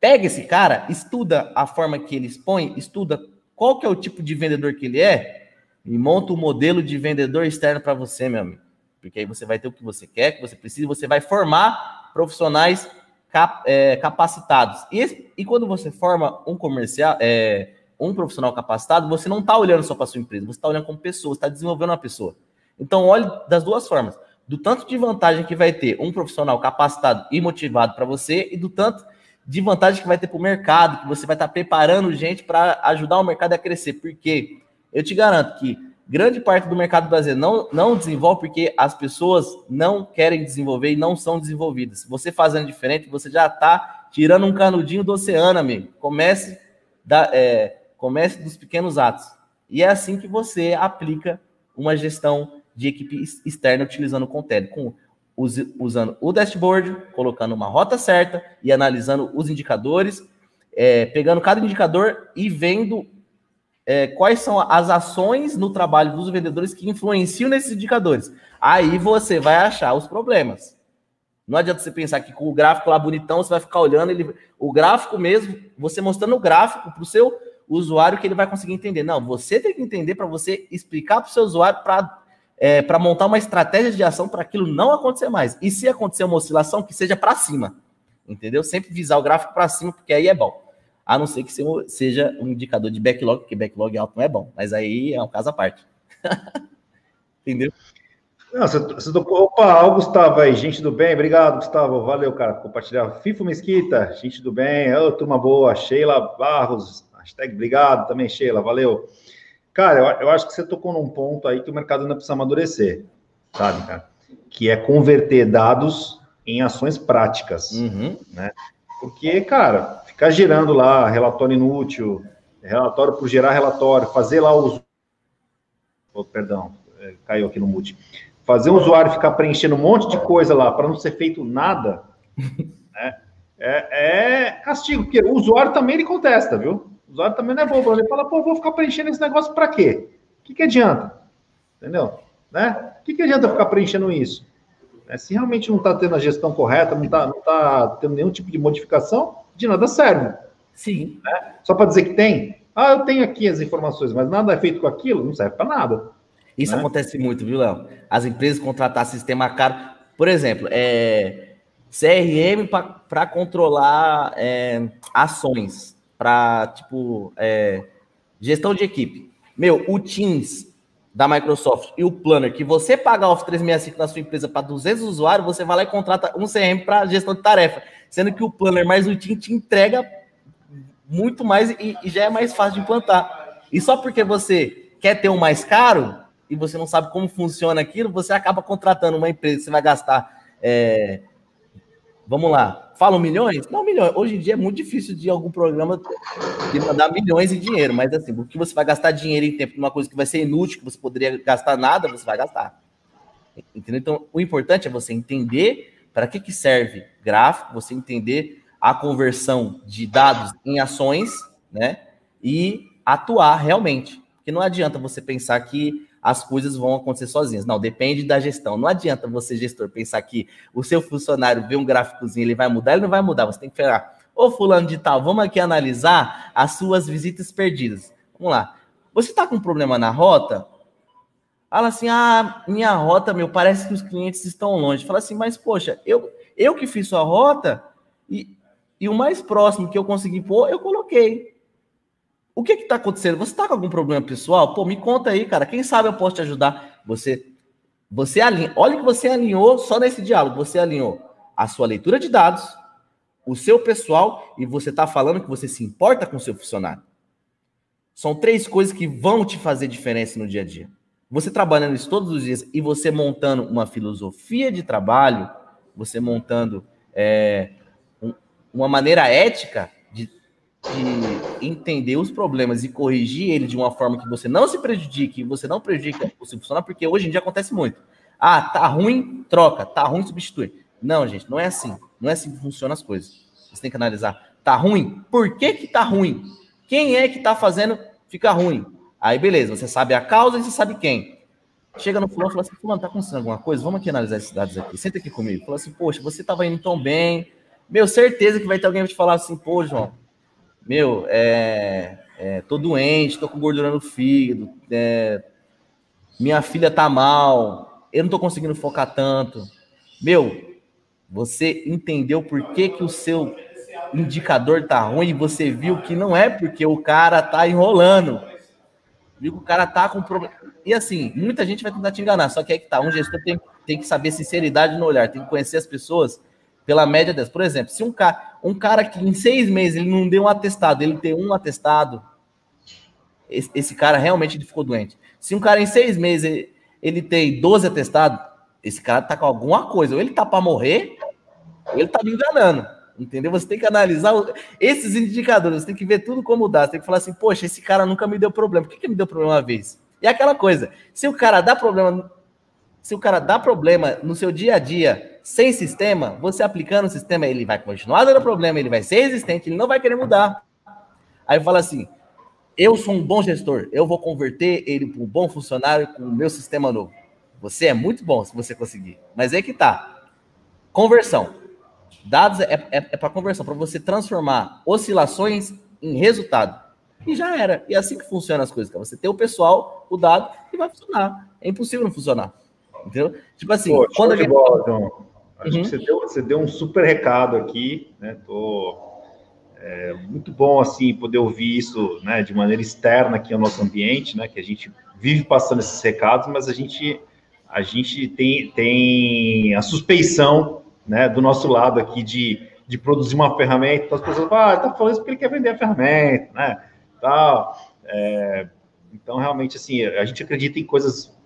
pega esse cara, estuda a forma que ele expõe, estuda qual que é o tipo de vendedor que ele é e monta um modelo de vendedor externo para você, meu amigo. Porque aí você vai ter o que você quer, que você precisa, você vai formar profissionais cap, é, capacitados. E, e, quando você forma um comercial, é, um profissional capacitado, você não está olhando só para sua empresa, você está olhando como pessoa, está desenvolvendo uma pessoa. Então, olhe das duas formas do tanto de vantagem que vai ter um profissional capacitado e motivado para você e do tanto de vantagem que vai ter para o mercado, que você vai estar tá preparando gente para ajudar o mercado a crescer. Porque eu te garanto que grande parte do mercado brasileiro não, não desenvolve porque as pessoas não querem desenvolver e não são desenvolvidas. Você fazendo diferente, você já está tirando um canudinho do oceano, amigo. Comece, da, é, comece dos pequenos atos. E é assim que você aplica uma gestão de equipe externa utilizando o Contele, com usando o dashboard, colocando uma rota certa e analisando os indicadores, é, pegando cada indicador e vendo é, quais são as ações no trabalho dos vendedores que influenciam nesses indicadores. Aí você vai achar os problemas. Não adianta você pensar que com o gráfico lá bonitão você vai ficar olhando ele, o gráfico mesmo, você mostrando o gráfico para o seu usuário que ele vai conseguir entender. Não, você tem que entender para você explicar para o seu usuário para é, para montar uma estratégia de ação para aquilo não acontecer mais. E se acontecer uma oscilação, que seja para cima. Entendeu? Sempre visar o gráfico para cima, porque aí é bom. A não ser que seja um indicador de backlog, porque backlog alto não é bom. Mas aí é um caso à parte. <laughs> Entendeu? Não, você, você tocou. Opa, o Gustavo aí, gente do bem, obrigado, Gustavo. Valeu, cara, compartilhar. Fifo Mesquita, gente do bem, oh, turma boa. Sheila Barros, hashtag obrigado também, Sheila, valeu. Cara, eu, eu acho que você tocou num ponto aí que o mercado ainda precisa amadurecer, sabe, cara? Que é converter dados em ações práticas, uhum. né? Porque, cara, ficar gerando lá relatório inútil, relatório por gerar relatório, fazer lá os. Oh, perdão, é, caiu aqui no mute. Fazer o usuário ficar preenchendo um monte de coisa lá para não ser feito nada, <laughs> né? É, é, castigo, porque o usuário também ele contesta, viu? O usuário também não é bobo. Ele fala, pô, vou ficar preenchendo esse negócio para quê? O que, que adianta? Entendeu? Né? O que, que adianta ficar preenchendo isso? É, se realmente não está tendo a gestão correta, não está não tá tendo nenhum tipo de modificação, de nada serve. Sim. Né? Só para dizer que tem? Ah, eu tenho aqui as informações, mas nada é feito com aquilo, não serve para nada. Isso né? acontece muito, viu, Léo? As empresas contratar sistema caro. Por exemplo, é, CRM para controlar é, ações, para, tipo, é, gestão de equipe. Meu, o Teams da Microsoft e o Planner, que você paga Office 365 na sua empresa para 200 usuários, você vai lá e contrata um CRM para gestão de tarefa, sendo que o Planner mais o Team te entrega muito mais e, e, já é mais fácil de implantar. E só porque você quer ter um mais caro e você não sabe como funciona aquilo, você acaba contratando uma empresa que você vai gastar. É, vamos lá, falam milhões? Não, milhões. Hoje em dia é muito difícil de algum programa de mandar milhões em dinheiro, mas assim, porque você vai gastar dinheiro em tempo numa coisa que vai ser inútil, que você poderia gastar nada, você vai gastar. Entendeu? Então, o importante é você entender para que, que serve gráfico, você entender a conversão de dados em ações, né? E atuar realmente. Porque não adianta você pensar que as coisas vão acontecer sozinhas. Não, depende da gestão. Não adianta você, gestor, pensar que o seu funcionário vê um gráficozinho, ele vai mudar, ele não vai mudar. Você tem que falar, ô fulano de tal, vamos aqui analisar as suas visitas perdidas. Vamos lá. Você está com um problema na rota? Fala assim, ah, minha rota, meu, parece que os clientes estão longe. Fala assim, mas poxa, eu, eu que fiz sua rota e e o mais próximo que eu consegui pôr, eu coloquei. O que que tá acontecendo? Você tá com algum problema pessoal? Pô, me conta aí, cara. Quem sabe eu posso te ajudar. Você você alinha. Olha que você alinhou só nesse diálogo. Você alinhou a sua leitura de dados, o seu pessoal e você tá falando que você se importa com o seu funcionário. São três coisas que vão te fazer diferença no dia a dia. Você trabalhando isso todos os dias e você montando uma filosofia de trabalho, você montando é, uma maneira ética de, de, entender os problemas e corrigir ele de uma forma que você não se prejudique, você não prejudique o seu funcionário, porque hoje em dia acontece muito. Ah, tá ruim, troca, tá ruim, substitui. Não, gente, não é assim. Não é assim que funcionam as coisas. Você tem que analisar. Tá ruim? Por que que tá ruim? Quem é que tá fazendo ficar ruim? Aí, beleza, você sabe a causa e você sabe quem. Chega no fulano e fala assim, fulano, tá acontecendo alguma coisa? Vamos aqui analisar esses dados aqui. Senta aqui comigo. Fala assim, poxa, você tava indo tão bem, meu, certeza que vai ter alguém que te falar assim, pô, João, meu, é, é, tô doente, tô com gordura no fígado, é, minha filha tá mal, eu não tô conseguindo focar tanto. Meu, você entendeu por que, que o seu indicador tá ruim e você viu que não é porque o cara tá enrolando. Que o cara tá com problema. E assim, muita gente vai tentar te enganar, só que é que tá. Um gestor tem, tem que saber sinceridade no olhar, tem que conhecer as pessoas pela média delas. Por exemplo, se um cara, um cara que em seis meses ele não deu um atestado, ele tem um atestado, esse, esse cara realmente ele ficou doente. Se um cara em seis meses ele, ele tem 12 atestados, esse cara tá com alguma coisa, ou ele tá para morrer, ou ele tá me enganando. Entendeu? Você tem que analisar esses indicadores, você tem que ver tudo como dá. Você tem que falar assim, poxa, esse cara nunca me deu problema. Por que, que me deu problema uma vez? E aquela coisa, se o cara dá problema, se o cara dá problema no seu dia a dia, sem sistema, você aplicando o sistema, ele vai continuar dando problema, ele vai ser resistente, ele não vai querer mudar. Aí fala assim: eu sou um bom gestor, eu vou converter ele para um bom funcionário com o meu sistema novo. Você é muito bom se você conseguir. Mas aí que tá. Conversão. Dados é, é, é para conversão, para você transformar oscilações em resultado. E já era. E é assim que funcionam as coisas. Você tem o pessoal, o dado, e vai funcionar. É impossível não funcionar. Entendeu? Tipo assim, Pô, quando a gente... bola, João. Acho uhum. que você deu, você deu um super recado aqui, né? Tô é, muito bom assim poder ouvir isso, né, de maneira externa aqui ao nosso ambiente, né? Que a gente vive passando esses recados, mas a gente a gente tem, tem a suspeição, né, do nosso lado aqui de, de produzir uma ferramenta. Então as pessoas falam, ah, tá falando isso porque ele quer vender a ferramenta, né? Tal. É, então realmente assim a gente acredita em coisas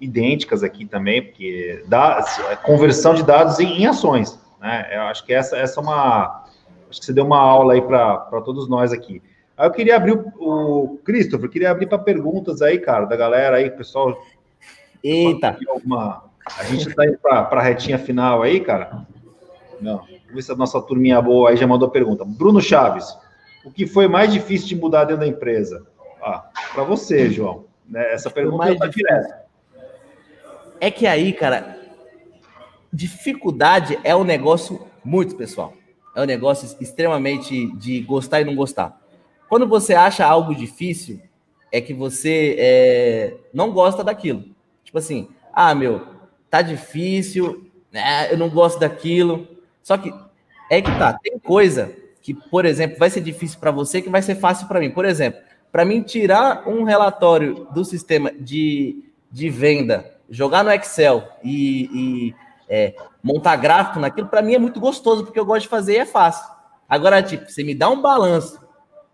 idênticas aqui também, porque dá conversão de dados em, em ações, né? Eu acho que essa, essa é uma. Acho que você deu uma aula aí para todos nós aqui. Aí eu queria abrir o, o Christopher, queria abrir para perguntas aí, cara, da galera aí, pessoal. Eita! Alguma, a gente está indo para a retinha final aí, cara. Não. Vamos ver se a nossa turminha boa aí já mandou pergunta. Bruno Chaves. o que foi mais difícil de mudar dentro da empresa? Ah, para você, João. Né? Essa pergunta é direto. É que aí, cara, dificuldade é um negócio muito pessoal. É um negócio extremamente de gostar e não gostar. Quando você acha algo difícil, é que você é, não gosta daquilo. Tipo assim, ah, meu, tá difícil, né, eu não gosto daquilo. Só que é que tá, tem coisa que, por exemplo, vai ser difícil para você que vai ser fácil para mim. Por exemplo, para mim tirar um relatório do sistema de, de venda, jogar no Excel e, e é, montar gráfico naquilo, para mim é muito gostoso, porque eu gosto de fazer e é fácil. Agora, tipo, você me dá um balanço,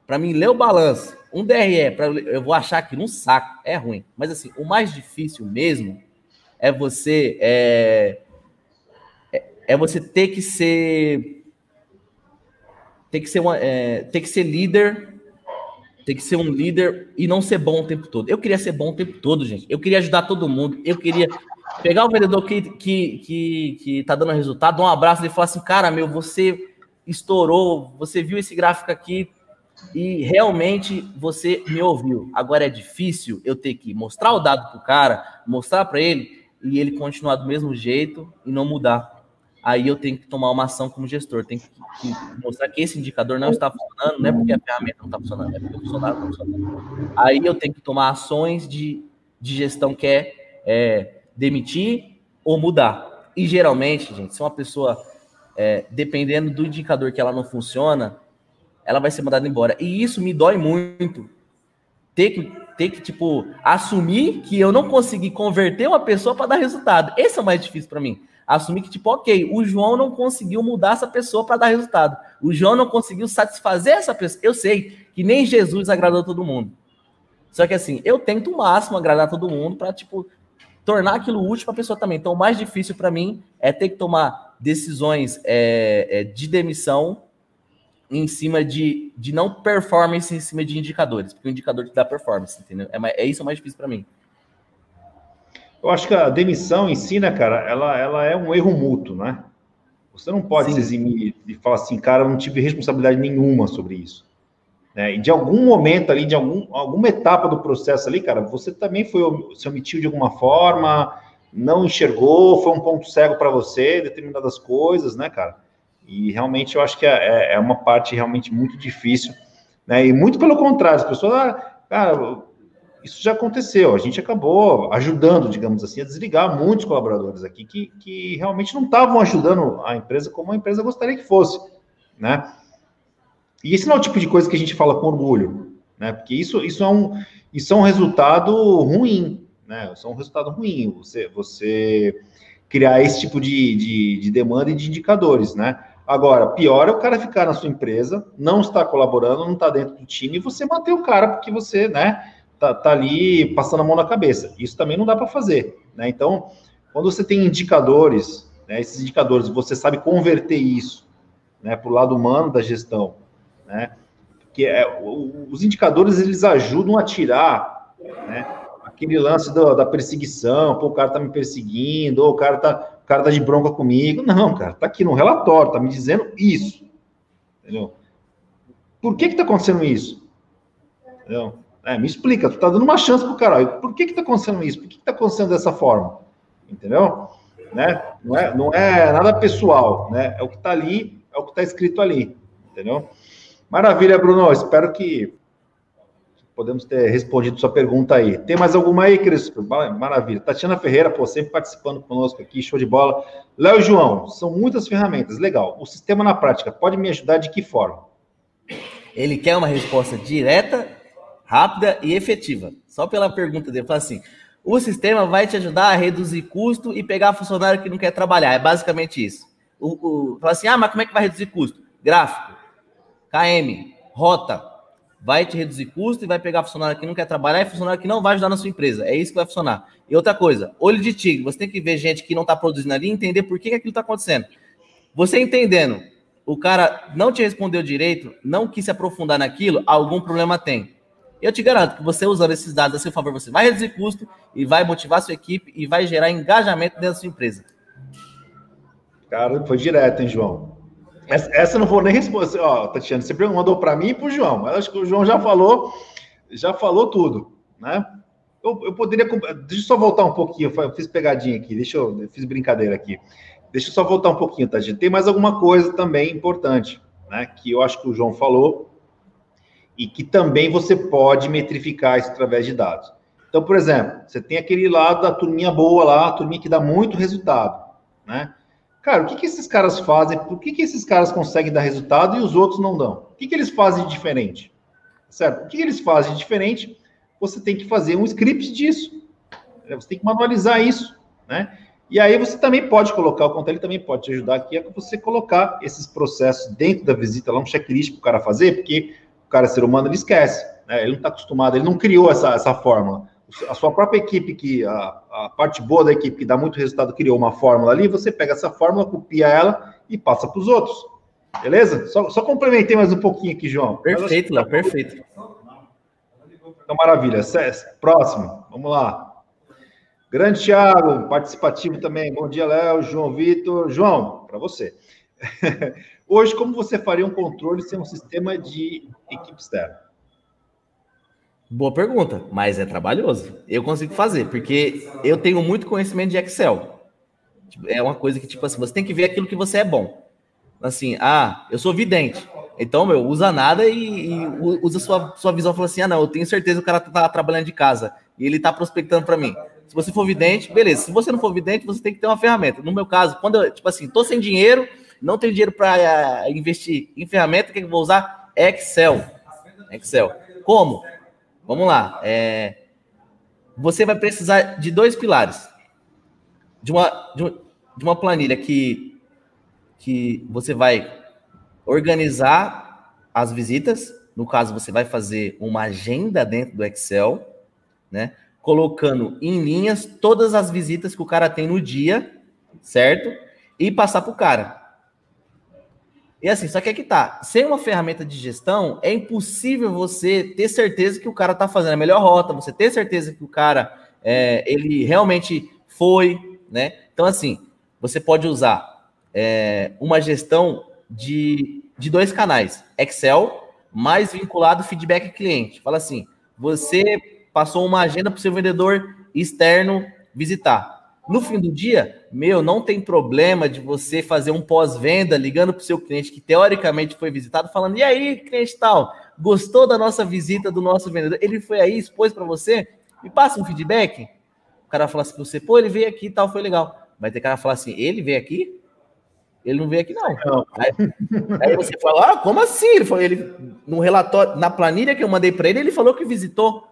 para mim ler o balanço, um DRE, pra, eu vou achar que um saco, é ruim. Mas assim, o mais difícil mesmo é você é, é, é você ter que ser ter que ser uma, é, ter que ser líder tem que ser um líder e não ser bom o tempo todo. Eu queria ser bom o tempo todo, gente. Eu queria ajudar todo mundo. Eu queria pegar o vendedor que, que, que, que tá dando resultado, dar um abraço e falar assim, cara, meu, você estourou, você viu esse gráfico aqui e realmente você me ouviu. Agora é difícil eu ter que mostrar o dado pro cara, mostrar para ele e ele continuar do mesmo jeito e não mudar aí eu tenho que tomar uma ação como gestor, tenho que, mostrar que esse indicador não está funcionando, não é porque a ferramenta não está funcionando, é porque o funcionário não está funcionando. Aí eu tenho que tomar ações de, de gestão que é, é demitir ou mudar. E geralmente, gente, se uma pessoa, é, dependendo do indicador que ela não funciona, ela vai ser mandada embora. E isso me dói muito. Ter que, ter que tipo, assumir que eu não consegui converter uma pessoa para dar resultado. Esse é o mais difícil para mim assumir que, tipo, ok, o João não conseguiu mudar essa pessoa para dar resultado. O João não conseguiu satisfazer essa pessoa. Eu sei que nem Jesus agradou todo mundo. Só que assim, eu tento o máximo agradar todo mundo para, tipo, tornar aquilo útil para a pessoa também. Então, o mais difícil para mim é ter que tomar decisões é, é, de demissão em cima de, de não performance em cima de indicadores, porque o indicador te dá performance, entendeu? É, é isso mais difícil para mim. Eu acho que a demissão em si, né, cara, ela, ela é um erro mútuo, né? Você não pode Sim. se eximir e falar assim, cara, eu não tive responsabilidade nenhuma sobre isso. Né? E de algum momento ali, de algum, alguma etapa do processo ali, cara, você também foi se omitiu de alguma forma, não enxergou, foi um ponto cego para você, determinadas coisas, né, cara? E realmente eu acho que é, é, é uma parte realmente muito difícil, né? E muito pelo contrário, as pessoas, ah, cara, isso já aconteceu. A gente acabou ajudando, digamos assim, a desligar muitos colaboradores aqui que, que realmente não estavam ajudando a empresa como a empresa gostaria que fosse, né? E esse não é o tipo de coisa que a gente fala com orgulho, né? Porque isso, isso, é, um, isso é um resultado ruim, né? Isso é um resultado ruim, você, você criar esse tipo de, de, de demanda e de indicadores, né? Agora, pior é o cara ficar na sua empresa, não está colaborando, não está dentro do time, e você manter o cara porque você, né, tá, tá ali passando a mão na cabeça. Isso também não dá para fazer, né? Então, quando você tem indicadores, né, esses indicadores, você sabe converter isso, né, para o lado humano da gestão, né? Que é, os indicadores eles ajudam a tirar, né, aquele lance do, da perseguição, pô, o cara tá me perseguindo, ou o cara tá, o cara tá de bronca comigo. Não, cara, tá aqui no relatório, tá me dizendo isso. Entendeu? Por que que tá acontecendo isso? Entendeu? É, me explica, tu tá dando uma chance pro cara. Por que que tá acontecendo isso? Por que que tá acontecendo dessa forma? Entendeu? Né? Não, é, não é nada pessoal, né? É o que tá ali, é o que tá escrito ali. Entendeu? Maravilha, Bruno. Espero que podemos ter respondido sua pergunta aí. Tem mais alguma aí, Cris? Maravilha. Tatiana Ferreira, pô, sempre participando conosco aqui, show de bola. Léo João, são muitas ferramentas, legal. O sistema na prática pode me ajudar de que forma? Ele quer uma resposta direta rápida e efetiva. Só pela pergunta dele, fala assim: o sistema vai te ajudar a reduzir custo e pegar funcionário que não quer trabalhar. É basicamente isso. O, o, fala assim: ah, mas como é que vai reduzir custo? Gráfico, KM, rota. Vai te reduzir custo e vai pegar funcionário que não quer trabalhar e funcionário que não vai ajudar na sua empresa. É isso que vai funcionar. E outra coisa, olho de tigre. Você tem que ver gente que não está produzindo ali e entender por que, que aquilo está acontecendo. Você entendendo, o cara não te respondeu direito, não quis se aprofundar naquilo, algum problema tem. Eu te garanto que você usando esses dados a seu favor, você vai reduzir custo e vai motivar sua equipe e vai gerar engajamento dentro da sua empresa. Cara, foi direto, hein, João? Essa, essa não vou nem responder. Ó, Tatiana, você mandou para mim e para o João, mas acho que o João já falou, já falou tudo, né? Eu, eu poderia. Deixa eu só voltar um pouquinho. Eu fiz pegadinha aqui, deixa eu, eu fiz brincadeira aqui. Deixa eu só voltar um pouquinho, Tatiana. Tem mais alguma coisa também importante, né? Que eu acho que o João falou e que também você pode metrificar isso através de dados. Então, por exemplo, você tem aquele lado da turminha boa lá, a turminha que dá muito resultado, né? Cara, o que, que esses caras fazem? Por que, que esses caras conseguem dar resultado e os outros não dão? O que, que eles fazem diferente? Certo? O que, que eles fazem diferente? Você tem que fazer um script disso. Você tem que manualizar isso, né? E aí você também pode colocar, o Contelli também pode te ajudar aqui, a você colocar esses processos dentro da visita lá, um checklist para o cara fazer, porque o cara ser humano, ele esquece, né? Ele não está acostumado, ele não criou essa, essa fórmula a sua própria equipe, que a, a, parte boa da equipe que dá muito resultado, criou uma fórmula ali, você pega essa fórmula, copia ela e passa para os outros. Beleza? Só, só, complementei mais um pouquinho aqui, João. Perfeito, Léo, perfeito. Então, maravilha. Próximo, vamos lá. Grande Thiago, participativo também. Bom dia, Léo, João Vitor. João, para você. <laughs> Hoje, como você faria um controle sem um sistema de equipe externa? Boa pergunta, mas é trabalhoso. Eu consigo fazer, porque eu tenho muito conhecimento de Excel. Tipo, é uma coisa que, tipo assim, você tem que ver aquilo que você é bom. Assim, ah, eu sou vidente. Então, meu, usa nada e, e usa sua, sua visão. Fala assim, ah, não, eu tenho certeza que o cara tá trabalhando de casa e ele tá prospectando para mim. Se você for vidente, beleza. Se você não for vidente, você tem que ter uma ferramenta. No meu caso, quando eu, tipo assim, tô sem dinheiro, não tenho dinheiro para eh, investir em ferramenta, o que eu vou usar? Excel. Excel. Como? Vamos lá. É, você vai precisar de dois pilares. De uma, de, de uma planilha que, que você vai organizar as visitas. No caso, você vai fazer uma agenda dentro do Excel, né? Colocando em linhas todas as visitas que o cara tem no dia, certo? E passar para o cara. E assim, só que é que tá. Sem uma ferramenta de gestão, é impossível você ter certeza que o cara tá fazendo a melhor rota, você ter certeza que o cara é, ele realmente foi, né? Então, assim, você pode usar é, uma gestão de, de dois canais: Excel, mais vinculado feedback cliente. Fala assim: você passou uma agenda para o seu vendedor externo visitar. No fim do dia, meu, não tem problema de você fazer um pós-venda ligando para o seu cliente que teoricamente foi visitado, falando: e aí, cliente tal, gostou da nossa visita do nosso vendedor? Ele foi aí, expôs para você? Me passa um feedback. O cara fala assim para você: pô, ele veio aqui e tal, foi legal. Vai ter cara falar assim: ele veio aqui? Ele não veio aqui, não. não. Aí, aí, você fala: ah, como assim? Ele falou, ele, no relatório, na planilha que eu mandei para ele, ele falou que visitou.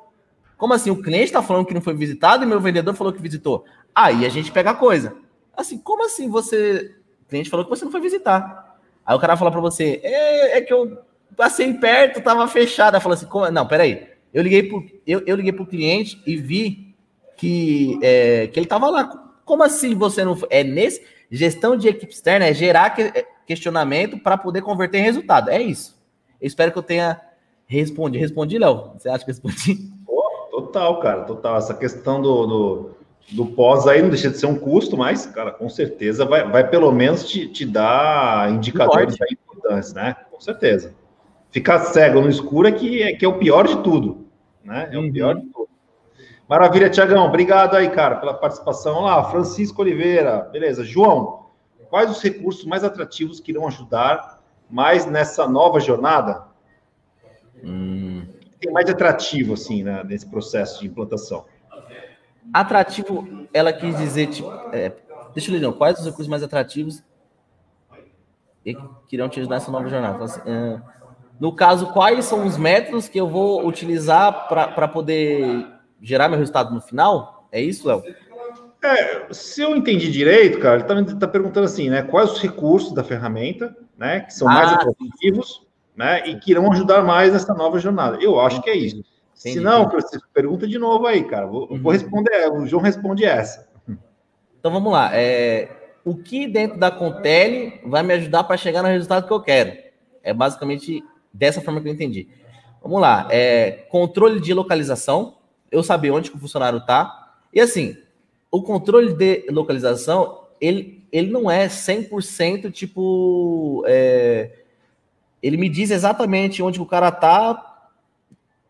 Como assim? O cliente está falando que não foi visitado e meu vendedor falou que visitou. Aí a gente pega a coisa. Assim, como assim você. O cliente falou que você não foi visitar. Aí o cara fala para você: é, é, que eu passei perto, tava fechado. Aí fala assim: como? não, peraí. Eu liguei pro, eu, eu liguei pro cliente e vi que, é, que ele tava lá. Como assim você não? É nesse. Gestão de equipe externa é gerar que, é, questionamento para poder converter em resultado. É isso. Eu espero que eu tenha respondido. Respondi, Léo? Você acha que respondi? Total, cara, total. Essa questão do, do, do, pós aí não deixa de ser um custo, mas, cara, com certeza vai, vai pelo menos te, te dar indicadores importantes, né? Com certeza. Ficar cego no escuro é que é, que é o pior de tudo, né? É uhum. o pior de tudo. Maravilha, Tiagão. Obrigado aí, cara, pela participação. lá, Francisco Oliveira. Beleza. João, quais os recursos mais atrativos que irão ajudar mais nessa nova jornada? Hum tem mais atrativo, assim, né, nesse processo de implantação? Atrativo, ela quis dizer, tipo, é, deixa eu ler, não, quais os recursos mais atrativos que irão te ajudar nessa nova jornada? Então, assim, é, no caso, quais são os métodos que eu vou utilizar para poder gerar meu resultado no final? É isso, Léo? É, se eu entendi direito, cara, ele está tá perguntando assim, né? Quais os recursos da ferramenta, né? Que são mais ah, atrativos né? E que irão ajudar mais nessa nova jornada. Eu acho que é isso. Se não, pergunta de novo aí, cara. Vou, uhum. vou, responder, o João responde essa. Então vamos lá. É, o que dentro da Contele vai me ajudar para chegar no resultado que eu quero? É basicamente dessa forma que eu entendi. Vamos lá. É, controle de localização, eu saber onde que o funcionário está. E assim, o controle de localização, ele ele não é 100% tipo. É, ele me diz exatamente onde o cara tá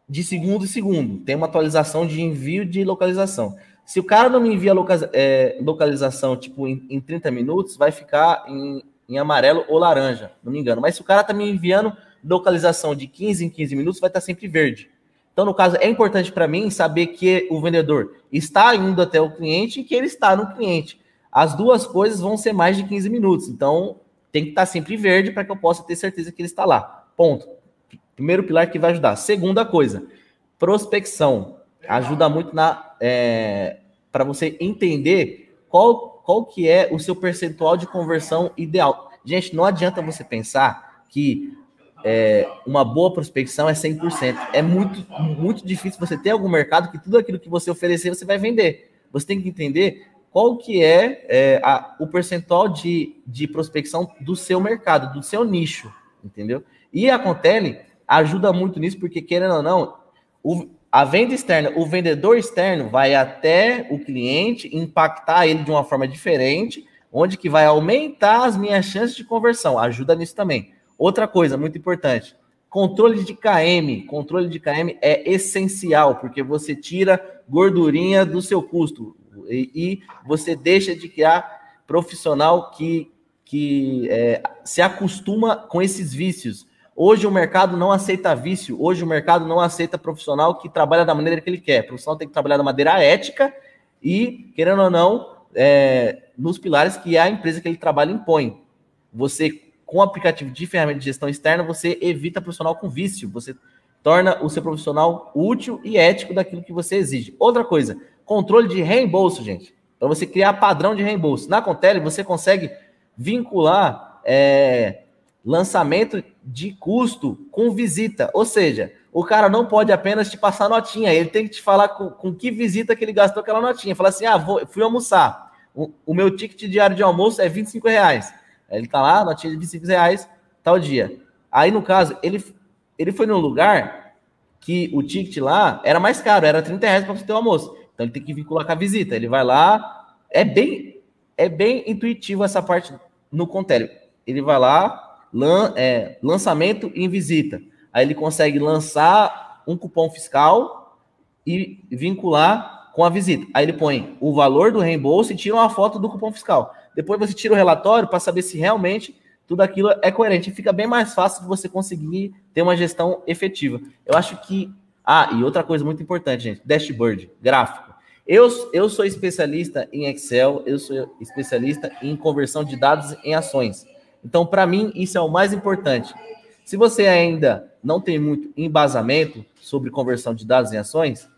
de segundo em segundo. Tem uma atualização de envio de localização. Se o cara não me envia é, localização tipo em, em 30 minutos, vai ficar em, em amarelo ou laranja, não me engano. Mas se o cara tá me enviando localização de 15 em 15 minutos, vai estar tá sempre verde. Então, no caso, é importante para mim saber que o vendedor está indo até o cliente e que ele está no cliente. As duas coisas vão ser mais de 15 minutos. Então, tem que estar tá sempre verde para que eu possa ter certeza que ele está lá. Ponto. Primeiro pilar que vai ajudar. Segunda coisa, prospecção. Ajuda muito na é, para você entender qual, qual que é o seu percentual de conversão ideal. Gente, não adianta você pensar que é, uma boa prospecção é 100%. É muito, muito difícil você ter algum mercado que tudo aquilo que você oferecer você vai vender. Você tem que entender qual que é, é a, o percentual de, de prospecção do seu mercado, do seu nicho, entendeu? E a Contele ajuda muito nisso, porque querendo ou não, o, a venda externa, o vendedor externo vai até o cliente, impactar ele de uma forma diferente, onde que vai aumentar as minhas chances de conversão. Ajuda nisso também. Outra coisa muito importante, controle de KM. Controle de KM é essencial, porque você tira gordurinha do seu custo e, e você deixa de criar profissional que, que é, se acostuma com esses vícios. Hoje o mercado não aceita vício, hoje o mercado não aceita profissional que trabalha da maneira que ele quer. O profissional tem que trabalhar da maneira ética e, querendo ou não, é, nos pilares que a empresa que ele trabalha impõe. Você com o aplicativo de ferramenta de gestão externa, você evita profissional com vício, você torna o seu profissional útil e ético daquilo que você exige. Outra coisa, controle de reembolso, gente. Para você criar padrão de reembolso. Na Contele, você consegue vincular é, lançamento de custo com visita. Ou seja, o cara não pode apenas te passar notinha, ele tem que te falar com, com que visita que ele gastou aquela notinha. Fala assim: ah, vou, fui almoçar. O, o meu ticket diário de almoço é 25 reais. Ele tá lá, notinha de 25 reais, tal dia. Aí, no caso, ele, ele foi num lugar que o ticket lá era mais caro, era 30 reais para você ter o almoço. Então ele tem que vincular com a visita. Ele vai lá, é bem, é bem intuitivo essa parte no Contele. Ele vai lá, lan, é, lançamento em visita. Aí ele consegue lançar um cupom fiscal e vincular com a visita. Aí ele põe o valor do reembolso e tira uma foto do cupom fiscal. Depois você tira o relatório para saber se realmente tudo aquilo é coerente. Fica bem mais fácil de você conseguir ter uma gestão efetiva. Eu acho que. Ah, e outra coisa muito importante, gente: dashboard, gráfico. Eu, eu sou especialista em Excel, eu sou especialista em conversão de dados em ações. Então, para mim, isso é o mais importante. Se você ainda não tem muito embasamento sobre conversão de dados em ações,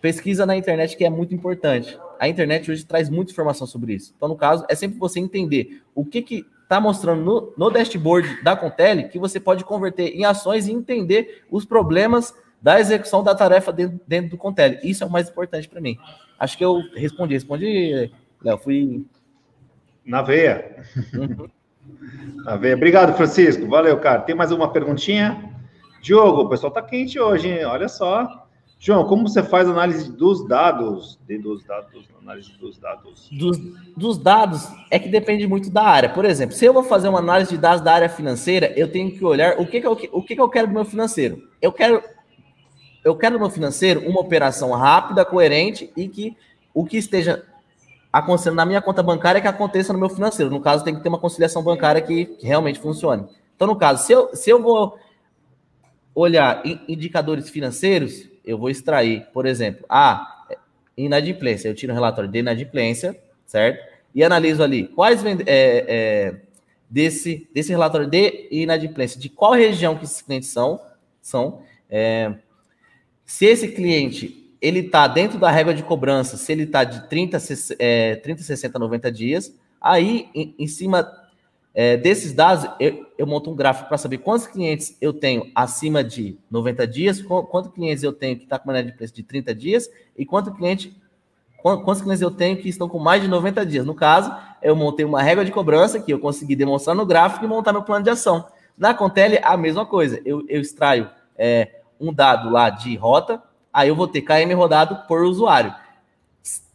pesquisa na internet que é muito importante. A internet hoje traz muita informação sobre isso. Então, no caso, é sempre você entender o que que está mostrando no, no, dashboard da Contele que você pode converter em ações e entender os problemas da execução da tarefa dentro, dentro do Contele. Isso é o mais importante para mim. Acho que eu respondi. Respondi, Léo. Fui. Na veia. Uhum. Na veia. Obrigado, Francisco. Valeu, cara. Tem mais uma perguntinha? Diogo, o pessoal tá quente hoje, hein? Olha só. João, como você faz análise dos dados? De, dos dados, análise dos dados. Dos, dos, dados é que depende muito da área. Por exemplo, se eu vou fazer uma análise de dados da área financeira, eu tenho que olhar o que, que, eu, o que, que eu quero do meu financeiro. Eu quero, eu quero meu financeiro uma operação rápida, coerente e que o que esteja acontecendo na minha conta bancária que aconteça no meu financeiro. No caso, tem que ter uma conciliação bancária que, realmente funcione. Então, no caso, se eu, se eu vou olhar indicadores financeiros, eu vou extrair, por exemplo, a inadimplência. Eu tiro um relatório de inadimplência, certo? E analiso ali quais é, é, desse, desse relatório de inadimplência, de qual região que esses clientes são, são é, se esse cliente ele está dentro da regra de cobrança, se ele está de 30, é, 30, 60, 90 dias, aí em, cima é, desses dados, eu, eu, monto um gráfico para saber quantos clientes eu tenho acima de 90 dias, quantos clientes eu tenho que está com uma de preço de 30 dias e quanto cliente, quantos clientes eu tenho que estão com mais de 90 dias. No caso, eu montei uma regra de cobrança que eu consegui demonstrar no gráfico e montar meu plano de ação. Na Contele, a mesma coisa. Eu, eu extraio é, um dado lá de rota, aí eu vou ter KM rodado por usuário.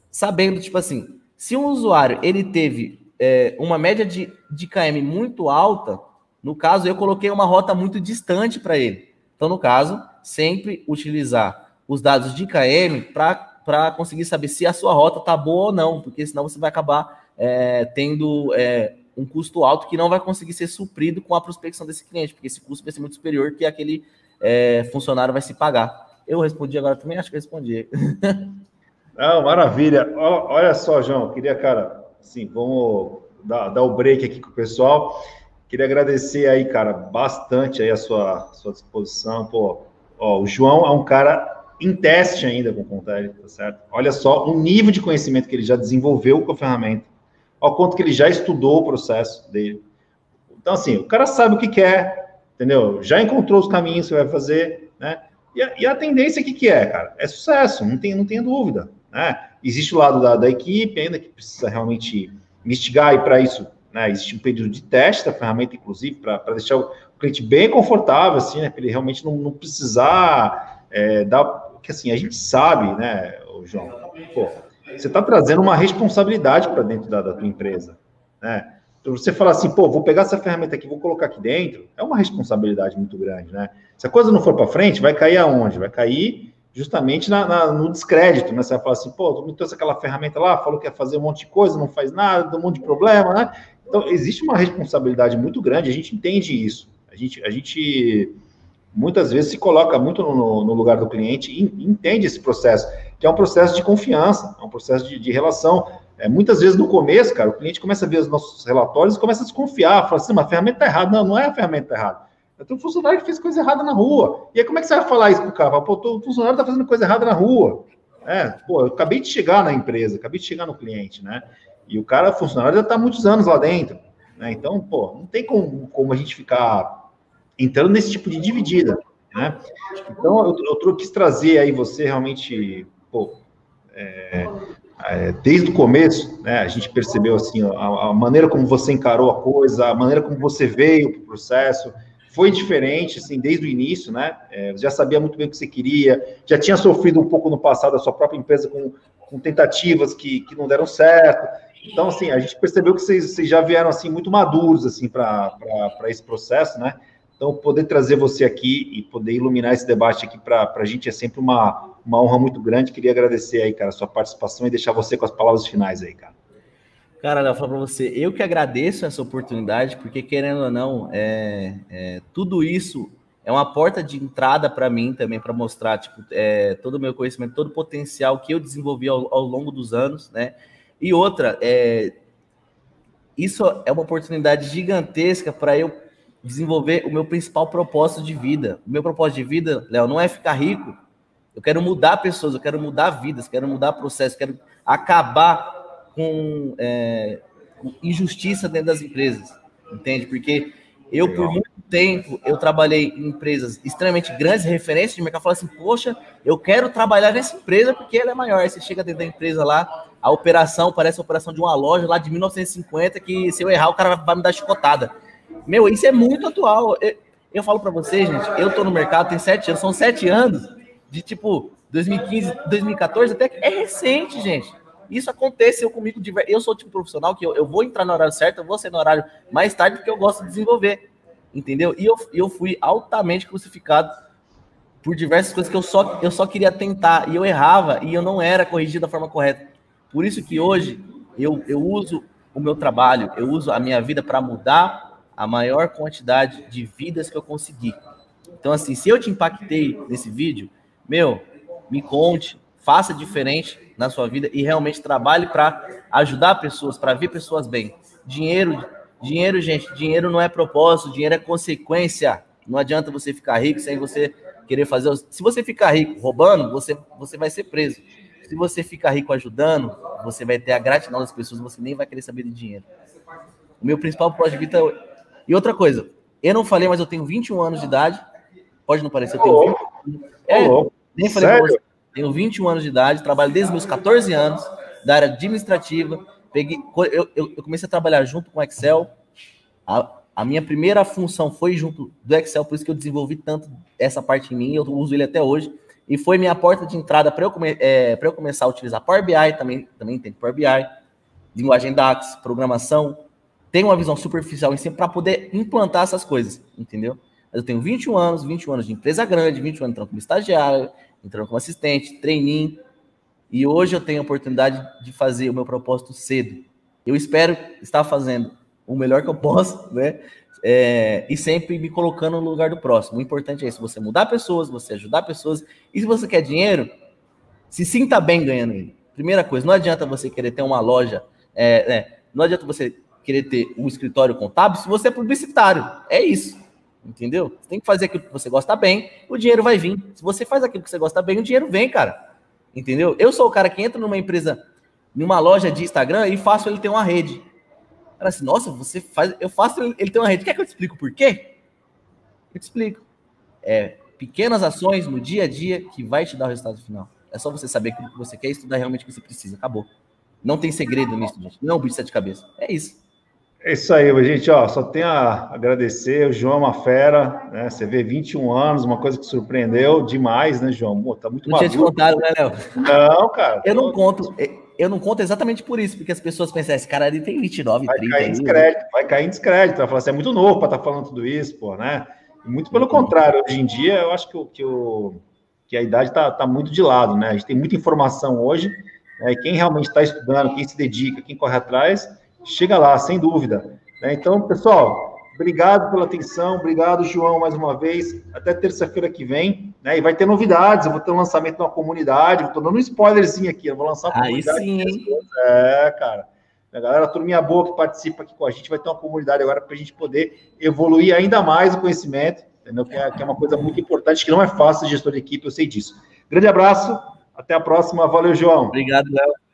Sabendo, tipo assim, se um usuário ele teve é, uma média de, de KM muito alta, no caso, eu coloquei uma rota muito distante para ele. Então, no caso, sempre utilizar os dados de KM para conseguir saber se a sua rota está boa ou não, porque senão você vai acabar é, tendo é, um custo alto que não vai conseguir ser suprido com a prospecção desse cliente, porque esse custo vai ser muito superior que aquele é, funcionário vai se pagar. Eu respondi agora também, acho que respondi. <laughs> Não, maravilha. Olha só, João, queria, cara, assim, vamos dar, dar o break aqui com o pessoal. Queria agradecer aí, cara, bastante aí a sua, sua disposição. Pô, ó, o João é um cara em teste ainda com o Contele, tá certo? Olha só o nível de conhecimento que ele já desenvolveu com a ferramenta, ao quanto que ele já estudou o processo dele. Então, assim, o cara sabe o que quer, entendeu? Já encontrou os caminhos que vai fazer, né? E a, e a tendência, o que, que é, cara? É sucesso, não tem, não tem dúvida. Né? Existe o lado da, da equipe ainda que precisa realmente investigar, e para isso né, existe um período de teste da ferramenta, inclusive, para deixar o cliente bem confortável, assim, né, para ele realmente não, não precisar é, dar. Porque assim, a gente sabe, né, João, pô, você está trazendo uma responsabilidade para dentro da, da tua empresa. Né? Você falar assim, pô, vou pegar essa ferramenta aqui, vou colocar aqui dentro, é uma responsabilidade muito grande, né? Se a coisa não for para frente, vai cair aonde? Vai cair justamente na, na, no descrédito, né? Você vai falar assim, pô, tu me trouxe aquela ferramenta lá, falou que ia fazer um monte de coisa, não faz nada, dá um monte de problema, né? Então, existe uma responsabilidade muito grande, a gente entende isso. A gente, a gente muitas vezes se coloca muito no, no lugar do cliente e entende esse processo, que é um processo de confiança, é um processo de, de relação. É, muitas vezes no começo, cara, o cliente começa a ver os nossos relatórios e começa a desconfiar, fala assim, mas a ferramenta está errada. Não, não é a ferramenta errada tenho um funcionário que fez coisa errada na rua. E aí, como é que você vai falar isso pro cara? Pô, o funcionário está fazendo coisa errada na rua. É, pô, eu acabei de chegar na empresa, acabei de chegar no cliente, né? E o cara, funcionário, já está muitos anos lá dentro. Né? Então, pô, não tem como, como a gente ficar entrando nesse tipo de dividida, né? Então, eu, eu quis trazer aí você realmente, pô, é, é, desde o começo, né, a gente percebeu assim a, a, maneira como você encarou a coisa, a maneira como você veio para o processo, foi diferente, assim, desde o início, né? É, já sabia muito bem o que você queria, já tinha sofrido um pouco no passado a sua própria empresa com, com tentativas que, que não deram certo. Então, assim, a gente percebeu que vocês, vocês já vieram, assim, muito maduros, assim, para esse processo, né? Então, poder trazer você aqui e poder iluminar esse debate aqui para a gente é sempre uma, uma honra muito grande. Queria agradecer aí, cara, a sua participação e deixar você com as palavras finais aí, cara. Cara, eu falo para você, eu que agradeço essa oportunidade, porque querendo ou não, é, é tudo isso é uma porta de entrada para mim também, para mostrar tipo, é, todo o meu conhecimento, todo o potencial que eu desenvolvi ao, ao longo dos anos, né? E outra, é, isso é uma oportunidade gigantesca para eu desenvolver o meu principal propósito de vida. O meu propósito de vida, Léo, não é ficar rico. Eu quero mudar pessoas, eu quero mudar vidas, quero mudar processos, quero acabar com, é, com injustiça dentro das empresas, entende? Porque eu, por muito tempo, eu trabalhei em empresas extremamente grandes, referências de mercado, falei assim, poxa, eu quero trabalhar nessa empresa porque ela é maior. Aí você chega dentro da empresa lá, a operação parece a operação de uma loja lá de 1950, que se eu errar, o cara vai me dar chicotada. Meu, isso é muito atual. Eu, eu falo para vocês, gente, eu tô no mercado tem sete anos, são sete anos, de tipo 2015, 2014, até que é recente, gente. Isso aconteceu comigo. De... Eu sou tipo profissional que eu, eu vou entrar no horário certo, eu vou ser no horário mais tarde, porque eu gosto de desenvolver. Entendeu? E eu, eu fui altamente crucificado por diversas coisas que eu só, eu só queria tentar. E eu errava e eu não era corrigido da forma correta. Por isso que hoje eu, eu uso o meu trabalho, eu uso a minha vida para mudar a maior quantidade de vidas que eu consegui. Então, assim, se eu te impactei nesse vídeo, meu, me conte, faça diferente na sua vida e realmente trabalhe para ajudar pessoas, para ver pessoas bem. Dinheiro, dinheiro, gente, dinheiro não é propósito, dinheiro é consequência. Não adianta você ficar rico sem você querer fazer. Se você ficar rico roubando, você, você vai ser preso. Se você ficar rico ajudando, você vai ter a gratidão das pessoas, você nem vai querer saber de dinheiro. O meu principal propósito de vida é... E outra coisa, eu não falei, mas eu tenho 21 anos de idade. Pode não parecer, eu tenho 20. É, nem falei Sério? pra você. Tenho 21 anos de idade, trabalho desde meus 14 anos, da área administrativa. Peguei, eu, eu, eu comecei a trabalhar junto com Excel. A, a, minha primeira função foi junto do Excel, por isso que eu desenvolvi tanto essa parte em mim, eu uso ele até hoje. E foi minha porta de entrada para eu, é, eu começar a utilizar Power BI, também, também tem Power BI. linguagem DAX, programação, tenho uma visão superficial em si para poder implantar essas coisas, entendeu? Eu tenho 21 anos, 21 anos de empresa grande, 21 anos entrando como estagiário, entrando como assistente, treininho, e hoje eu tenho a oportunidade de fazer o meu propósito cedo. Eu espero estar fazendo o melhor que eu posso, né? É, e sempre me colocando no lugar do próximo. O importante é isso: você mudar pessoas, você ajudar pessoas. E se você quer dinheiro, se sinta bem ganhando ele. Primeira coisa, não adianta você querer ter uma loja, é, é, não adianta você querer ter um escritório contábil se você é publicitário. É isso. Entendeu? Você tem que fazer aquilo que você gosta bem, o dinheiro vai vir. Se você faz aquilo que você gosta bem, o dinheiro vem, cara. Entendeu? Eu sou o cara que entra numa empresa, numa loja de Instagram e faço ele ter uma rede. Cara, assim, nossa, você faz, eu faço ele ter uma rede. Quer que eu te explique por quê? Eu te explico. É pequenas ações no dia a dia que vai te dar o resultado final. É só você saber aquilo que você quer e estudar realmente o que você precisa. Acabou. Não tem segredo nisso, gente. Não é um bicho de sete cabeças. É isso. É isso aí, gente. Ó, só tenho a agradecer. O João é uma fera, né? Você vê 21 anos, uma coisa que surpreendeu demais, né, João? Pô, tá muito Não tinha te contado, né, Léo? Não, cara. Eu não conto. Eu não conto exatamente por isso, porque as pessoas pensam, esse cara ali tem 29, vai 30. Cair em descrédito, vai cair em descrédito. Vai falar assim, é muito novo para estar tá falando tudo isso, pô, né? muito pelo contrário, hoje em dia, eu acho que, o, que, o, que a idade está tá muito de lado, né? A gente tem muita informação hoje, né? E quem realmente está estudando, quem se dedica, quem corre atrás, chega lá, sem dúvida. Né? Então, pessoal, obrigado pela atenção, obrigado, João, mais uma vez. Até terça-feira que vem, né? E vai ter novidades. Eu vou ter um lançamento na comunidade. Estou dando um spoilerzinho aqui. Eu vou lançar uma Aí sim, hein? É, cara. A galera, a turminha boa que participa aqui com a gente, vai ter uma comunidade agora para a gente poder evoluir ainda mais o conhecimento, entendeu? Que é, que é uma coisa muito importante, que não é fácil, gestor de equipe, eu sei disso. Grande abraço, até a próxima. Valeu, João. Obrigado, Léo.